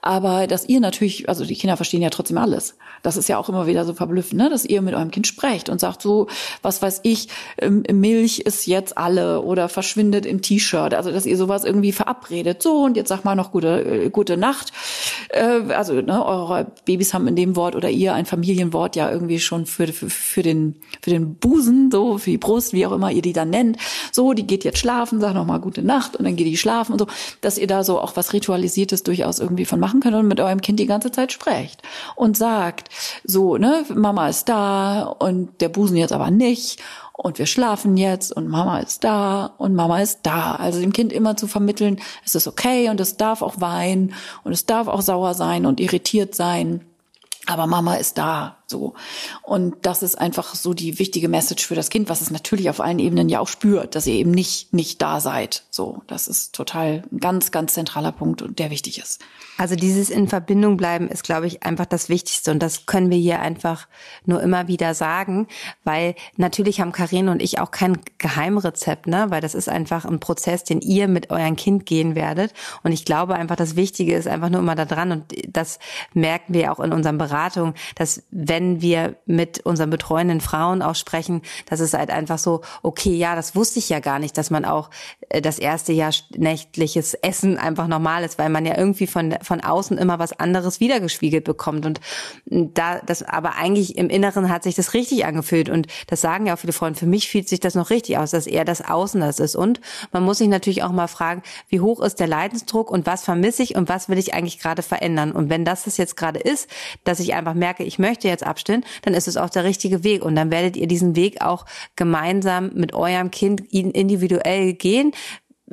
Aber dass ihr natürlich, also die Kinder verstehen ja trotzdem alles. Das ist ja auch immer wieder so verblüffend, ne? dass ihr mit eurem Kind sprecht und sagt so, was weiß ich, ähm, Milch ist jetzt alle oder verschwindet im T-Shirt. Also dass ihr sowas irgendwie verabredet. So, und jetzt sag mal noch gute, äh, gute Nacht äh, also ne, eure Babys haben in dem Wort oder ihr ein Familienwort ja irgendwie schon für, für, für, den, für den Busen, so für die Brust, wie auch immer ihr die dann nennt. So, die geht jetzt schlafen, sagt nochmal gute Nacht und dann geht die schlafen und so, dass ihr da so auch was Ritualisiertes durchaus irgendwie von machen könnt und mit eurem Kind die ganze Zeit sprecht und sagt, so, ne, Mama ist da und der Busen jetzt aber nicht und wir schlafen jetzt und Mama ist da und Mama ist da. Also dem Kind immer zu vermitteln, es ist okay und es darf auch weinen und es darf auch sauer sein und irritiert sein. Aber Mama ist da, so. Und das ist einfach so die wichtige Message für das Kind, was es natürlich auf allen Ebenen ja auch spürt, dass ihr eben nicht, nicht da seid. So. Das ist total ein ganz, ganz zentraler Punkt und der wichtig ist. Also dieses in Verbindung bleiben ist, glaube ich, einfach das Wichtigste und das können wir hier einfach nur immer wieder sagen, weil natürlich haben Karin und ich auch kein Geheimrezept, ne, weil das ist einfach ein Prozess, den ihr mit eurem Kind gehen werdet und ich glaube einfach, das Wichtige ist einfach nur immer da dran und das merken wir auch in unseren Beratungen, dass wenn wir mit unseren betreuenden Frauen auch sprechen, dass es halt einfach so, okay, ja, das wusste ich ja gar nicht, dass man auch äh, das erste Jahr nächtliches Essen einfach normal ist, weil man ja irgendwie von von außen immer was anderes wiedergespiegelt bekommt. Und da das aber eigentlich im Inneren hat sich das richtig angefühlt. Und das sagen ja auch viele Freunde. Für mich fühlt sich das noch richtig aus, dass eher das Außen das ist. Und man muss sich natürlich auch mal fragen, wie hoch ist der Leidensdruck und was vermisse ich und was will ich eigentlich gerade verändern? Und wenn das es jetzt gerade ist, dass ich einfach merke, ich möchte jetzt abstillen, dann ist es auch der richtige Weg. Und dann werdet ihr diesen Weg auch gemeinsam mit eurem Kind individuell gehen.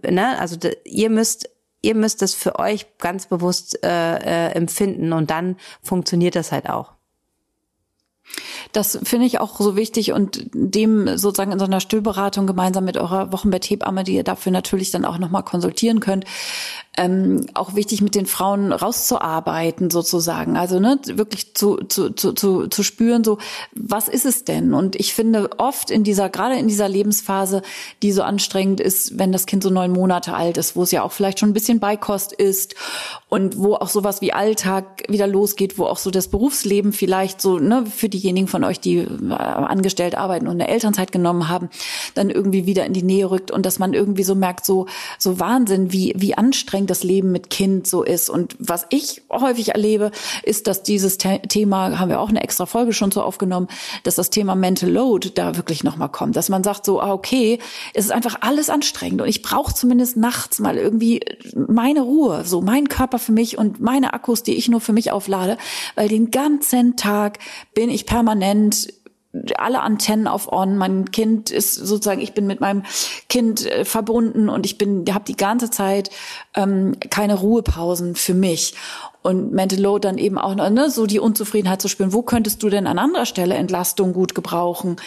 Ne? Also ihr müsst ihr müsst es für euch ganz bewusst äh, äh, empfinden und dann funktioniert das halt auch. Das finde ich auch so wichtig und dem sozusagen in so einer Stillberatung gemeinsam mit eurer Wochenbetthebamme, die ihr dafür natürlich dann auch nochmal konsultieren könnt, ähm, auch wichtig mit den Frauen rauszuarbeiten sozusagen. Also ne, wirklich zu, zu, zu, zu, zu spüren, so was ist es denn? Und ich finde oft in dieser, gerade in dieser Lebensphase, die so anstrengend ist, wenn das Kind so neun Monate alt ist, wo es ja auch vielleicht schon ein bisschen Beikost ist und wo auch sowas wie Alltag wieder losgeht, wo auch so das Berufsleben vielleicht so, ne, für diejenigen von euch, die äh, angestellt arbeiten und eine Elternzeit genommen haben, dann irgendwie wieder in die Nähe rückt und dass man irgendwie so merkt, so, so Wahnsinn, wie, wie anstrengend anstrengend das Leben mit Kind so ist. Und was ich häufig erlebe, ist, dass dieses Thema, haben wir auch eine extra Folge schon so aufgenommen, dass das Thema Mental Load da wirklich nochmal kommt. Dass man sagt so, ah, okay, es ist einfach alles anstrengend und ich brauche zumindest nachts mal irgendwie meine Ruhe, so mein Körper für mich und meine Akkus, die ich nur für mich auflade, weil den ganzen Tag bin ich permanent alle Antennen auf on. Mein Kind ist sozusagen, ich bin mit meinem Kind äh, verbunden und ich bin, habe die ganze Zeit ähm, keine Ruhepausen für mich. Und Mental Load dann eben auch ne, so die Unzufriedenheit zu spüren. Wo könntest du denn an anderer Stelle Entlastung gut gebrauchen,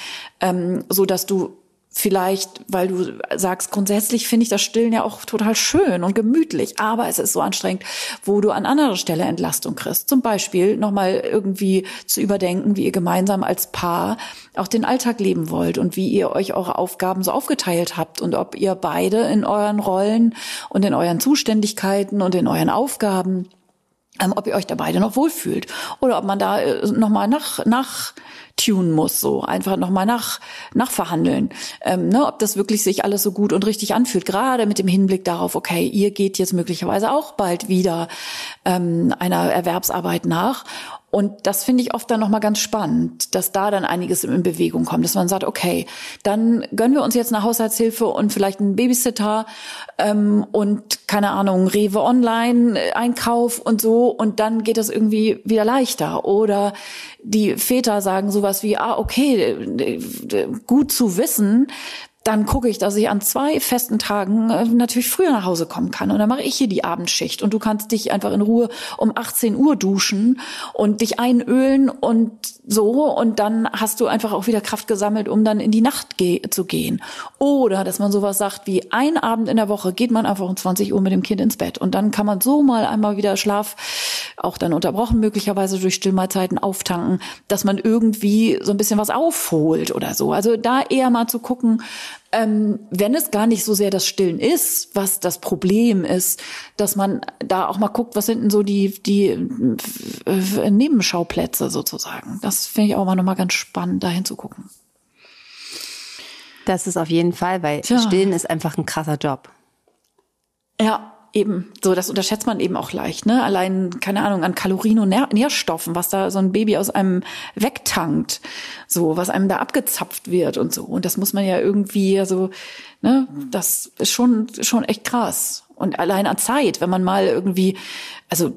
ähm, so dass du vielleicht, weil du sagst, grundsätzlich finde ich das Stillen ja auch total schön und gemütlich, aber es ist so anstrengend, wo du an anderer Stelle Entlastung kriegst. Zum Beispiel nochmal irgendwie zu überdenken, wie ihr gemeinsam als Paar auch den Alltag leben wollt und wie ihr euch eure Aufgaben so aufgeteilt habt und ob ihr beide in euren Rollen und in euren Zuständigkeiten und in euren Aufgaben, ähm, ob ihr euch da beide noch wohlfühlt oder ob man da äh, nochmal nach, nach tun muss, so einfach nochmal nach, nachverhandeln, ähm, ne, ob das wirklich sich alles so gut und richtig anfühlt, gerade mit dem Hinblick darauf, okay, ihr geht jetzt möglicherweise auch bald wieder ähm, einer Erwerbsarbeit nach und das finde ich oft dann nochmal ganz spannend, dass da dann einiges in Bewegung kommt, dass man sagt, okay, dann gönnen wir uns jetzt eine Haushaltshilfe und vielleicht einen Babysitter ähm, und keine Ahnung, Rewe Online, äh, Einkauf und so und dann geht das irgendwie wieder leichter. Oder die Väter sagen sowas wie, ah, okay, äh, gut zu wissen, dann gucke ich, dass ich an zwei festen Tagen äh, natürlich früher nach Hause kommen kann. Und dann mache ich hier die Abendschicht. Und du kannst dich einfach in Ruhe um 18 Uhr duschen und dich einölen und so. Und dann hast du einfach auch wieder Kraft gesammelt, um dann in die Nacht ge zu gehen. Oder dass man sowas sagt wie ein Abend in der Woche geht man einfach um 20 Uhr mit dem Kind ins Bett. Und dann kann man so mal einmal wieder Schlaf, auch dann unterbrochen möglicherweise durch Stillmahlzeiten auftanken, dass man irgendwie so ein bisschen was aufholt oder so. Also da eher mal zu gucken, ähm, wenn es gar nicht so sehr das Stillen ist, was das Problem ist, dass man da auch mal guckt, was sind denn so die, die äh, Nebenschauplätze sozusagen. Das finde ich auch mal nochmal ganz spannend, da hinzugucken. Das ist auf jeden Fall, weil Tja. Stillen ist einfach ein krasser Job. Ja, Eben, so das unterschätzt man eben auch leicht, ne? Allein keine Ahnung an Kalorien und Nährstoffen, was da so ein Baby aus einem wegtankt, so was einem da abgezapft wird und so. Und das muss man ja irgendwie, also, ne? Das ist schon schon echt krass. Und allein an Zeit, wenn man mal irgendwie, also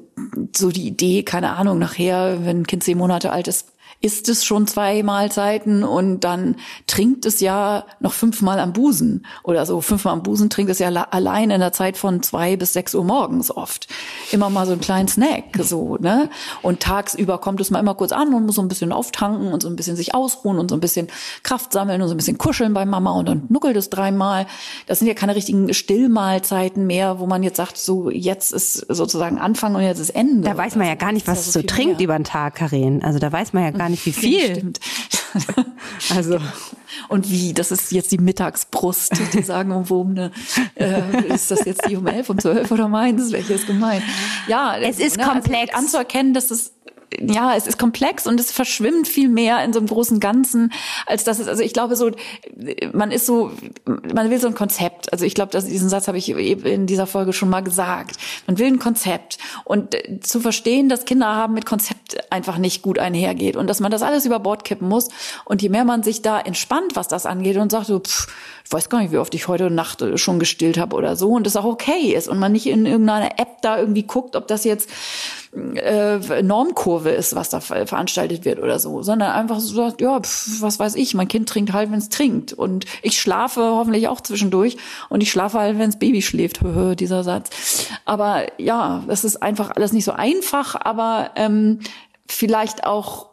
so die Idee, keine Ahnung, nachher, wenn ein Kind zehn Monate alt ist, isst es schon zwei Mahlzeiten und dann trinkt es ja noch fünfmal am Busen oder so. Fünfmal am Busen trinkt es ja allein in der Zeit von zwei bis sechs Uhr morgens oft. Immer mal so einen kleinen Snack, so, ne? Und tagsüber kommt es mal immer kurz an und muss so ein bisschen auftanken und so ein bisschen sich ausruhen und so ein bisschen Kraft sammeln und so ein bisschen kuscheln bei Mama und dann nuckelt es dreimal. Das sind ja keine richtigen Stillmahlzeiten mehr, wo man jetzt sagt, so jetzt ist sozusagen Anfang und jetzt ist Ende. Da weiß man ja gar nicht, was es so, so trinkt mehr. über den Tag, Karin. Also da weiß man ja gar nicht, wie viel. Stimmt. [LAUGHS] also und wie, das ist jetzt die Mittagsbrust, die [LAUGHS] sagen, um wo eine, äh, ist das jetzt die um elf, um zwölf oder meins? Welche ist gemeint? Ja, es ist ne, also komplex also anzuerkennen, dass es ja, es ist komplex und es verschwimmt viel mehr in so einem großen Ganzen, als dass es, also ich glaube so, man ist so, man will so ein Konzept. Also ich glaube, dass diesen Satz habe ich in dieser Folge schon mal gesagt. Man will ein Konzept und äh, zu verstehen, dass Kinder haben mit Konzept einfach nicht gut einhergeht und dass man das alles über Bord kippen muss. Und je mehr man sich da entspannt, was das angeht und sagt so, pff, ich weiß gar nicht, wie oft ich heute Nacht äh, schon gestillt habe oder so und das auch okay ist und man nicht in irgendeiner App da irgendwie guckt, ob das jetzt äh, Normkurve ist, was da veranstaltet wird oder so, sondern einfach so sagt, ja, pf, was weiß ich, mein Kind trinkt halt, wenn es trinkt und ich schlafe hoffentlich auch zwischendurch und ich schlafe halt, wenn das Baby schläft, [LAUGHS] dieser Satz. Aber ja, es ist einfach alles nicht so einfach, aber ähm, vielleicht auch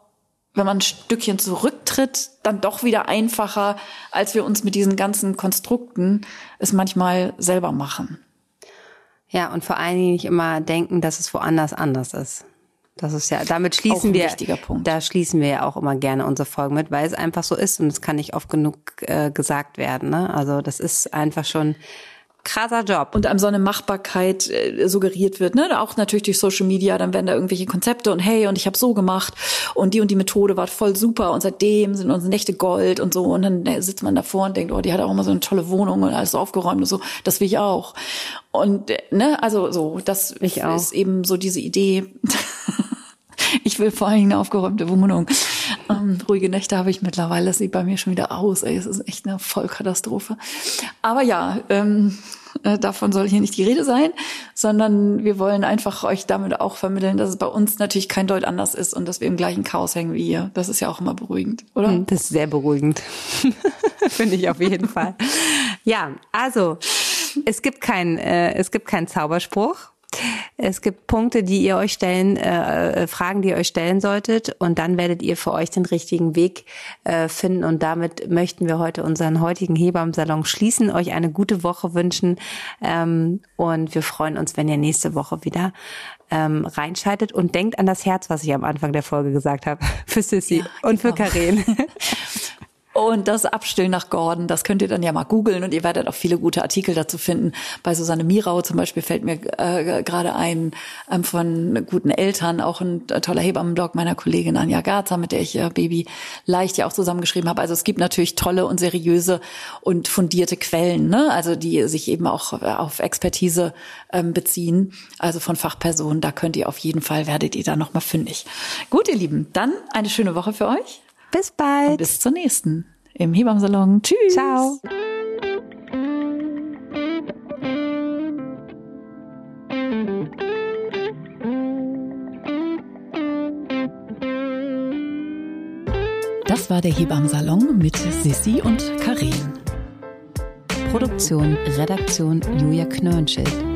wenn man ein Stückchen zurücktritt, dann doch wieder einfacher, als wir uns mit diesen ganzen Konstrukten es manchmal selber machen. Ja, und vor allen Dingen nicht immer denken, dass es woanders anders ist. Das ist ja, damit schließen wir, da schließen wir ja auch immer gerne unsere Folgen mit, weil es einfach so ist und es kann nicht oft genug äh, gesagt werden. Ne? Also das ist einfach schon krasser Job. Und einem so eine Machbarkeit äh, suggeriert wird, ne? Auch natürlich durch Social Media, dann werden da irgendwelche Konzepte und hey, und ich habe so gemacht und die und die Methode war voll super und seitdem sind unsere Nächte Gold und so. Und dann äh, sitzt man davor und denkt, oh, die hat auch immer so eine tolle Wohnung und alles aufgeräumt und so. Das will ich auch. Und äh, ne, also so, das ist eben so diese Idee. [LAUGHS] ich will vor allen Dingen eine aufgeräumte Wohnung. Ähm, ruhige Nächte habe ich mittlerweile. Das sieht bei mir schon wieder aus. Ey, es ist echt eine Vollkatastrophe. Aber ja, ähm, äh, davon soll hier nicht die Rede sein, sondern wir wollen einfach euch damit auch vermitteln, dass es bei uns natürlich kein Deut anders ist und dass wir im gleichen Chaos hängen wie ihr. Das ist ja auch immer beruhigend, oder? Hm, das ist sehr beruhigend. [LAUGHS] Finde ich auf jeden Fall. Ja, also es gibt kein, äh, es gibt keinen Zauberspruch. Es gibt Punkte, die ihr euch stellen, äh, Fragen, die ihr euch stellen solltet, und dann werdet ihr für euch den richtigen Weg äh, finden. Und damit möchten wir heute unseren heutigen Hebammensalon schließen, euch eine gute Woche wünschen ähm, und wir freuen uns, wenn ihr nächste Woche wieder ähm, reinschaltet und denkt an das Herz, was ich am Anfang der Folge gesagt habe, [LAUGHS] für Sissy ja, und genau. für Karin. [LAUGHS] Und das Abstillen nach Gordon, das könnt ihr dann ja mal googeln und ihr werdet auch viele gute Artikel dazu finden. Bei Susanne Mirau zum Beispiel fällt mir äh, gerade ein ähm, von guten Eltern, auch ein toller Hebammenblog meiner Kollegin Anja Garza, mit der ich äh, Baby leicht ja auch zusammengeschrieben habe. Also es gibt natürlich tolle und seriöse und fundierte Quellen, ne? also die sich eben auch auf Expertise ähm, beziehen, also von Fachpersonen. Da könnt ihr auf jeden Fall, werdet ihr da nochmal fündig. Gut, ihr Lieben, dann eine schöne Woche für euch. Bis bald. Und bis zur nächsten im Hebammsalon. Tschüss. Ciao. Das war der Hebammsalon mit Sissi und Karin. Produktion, Redaktion Julia Knörnschild.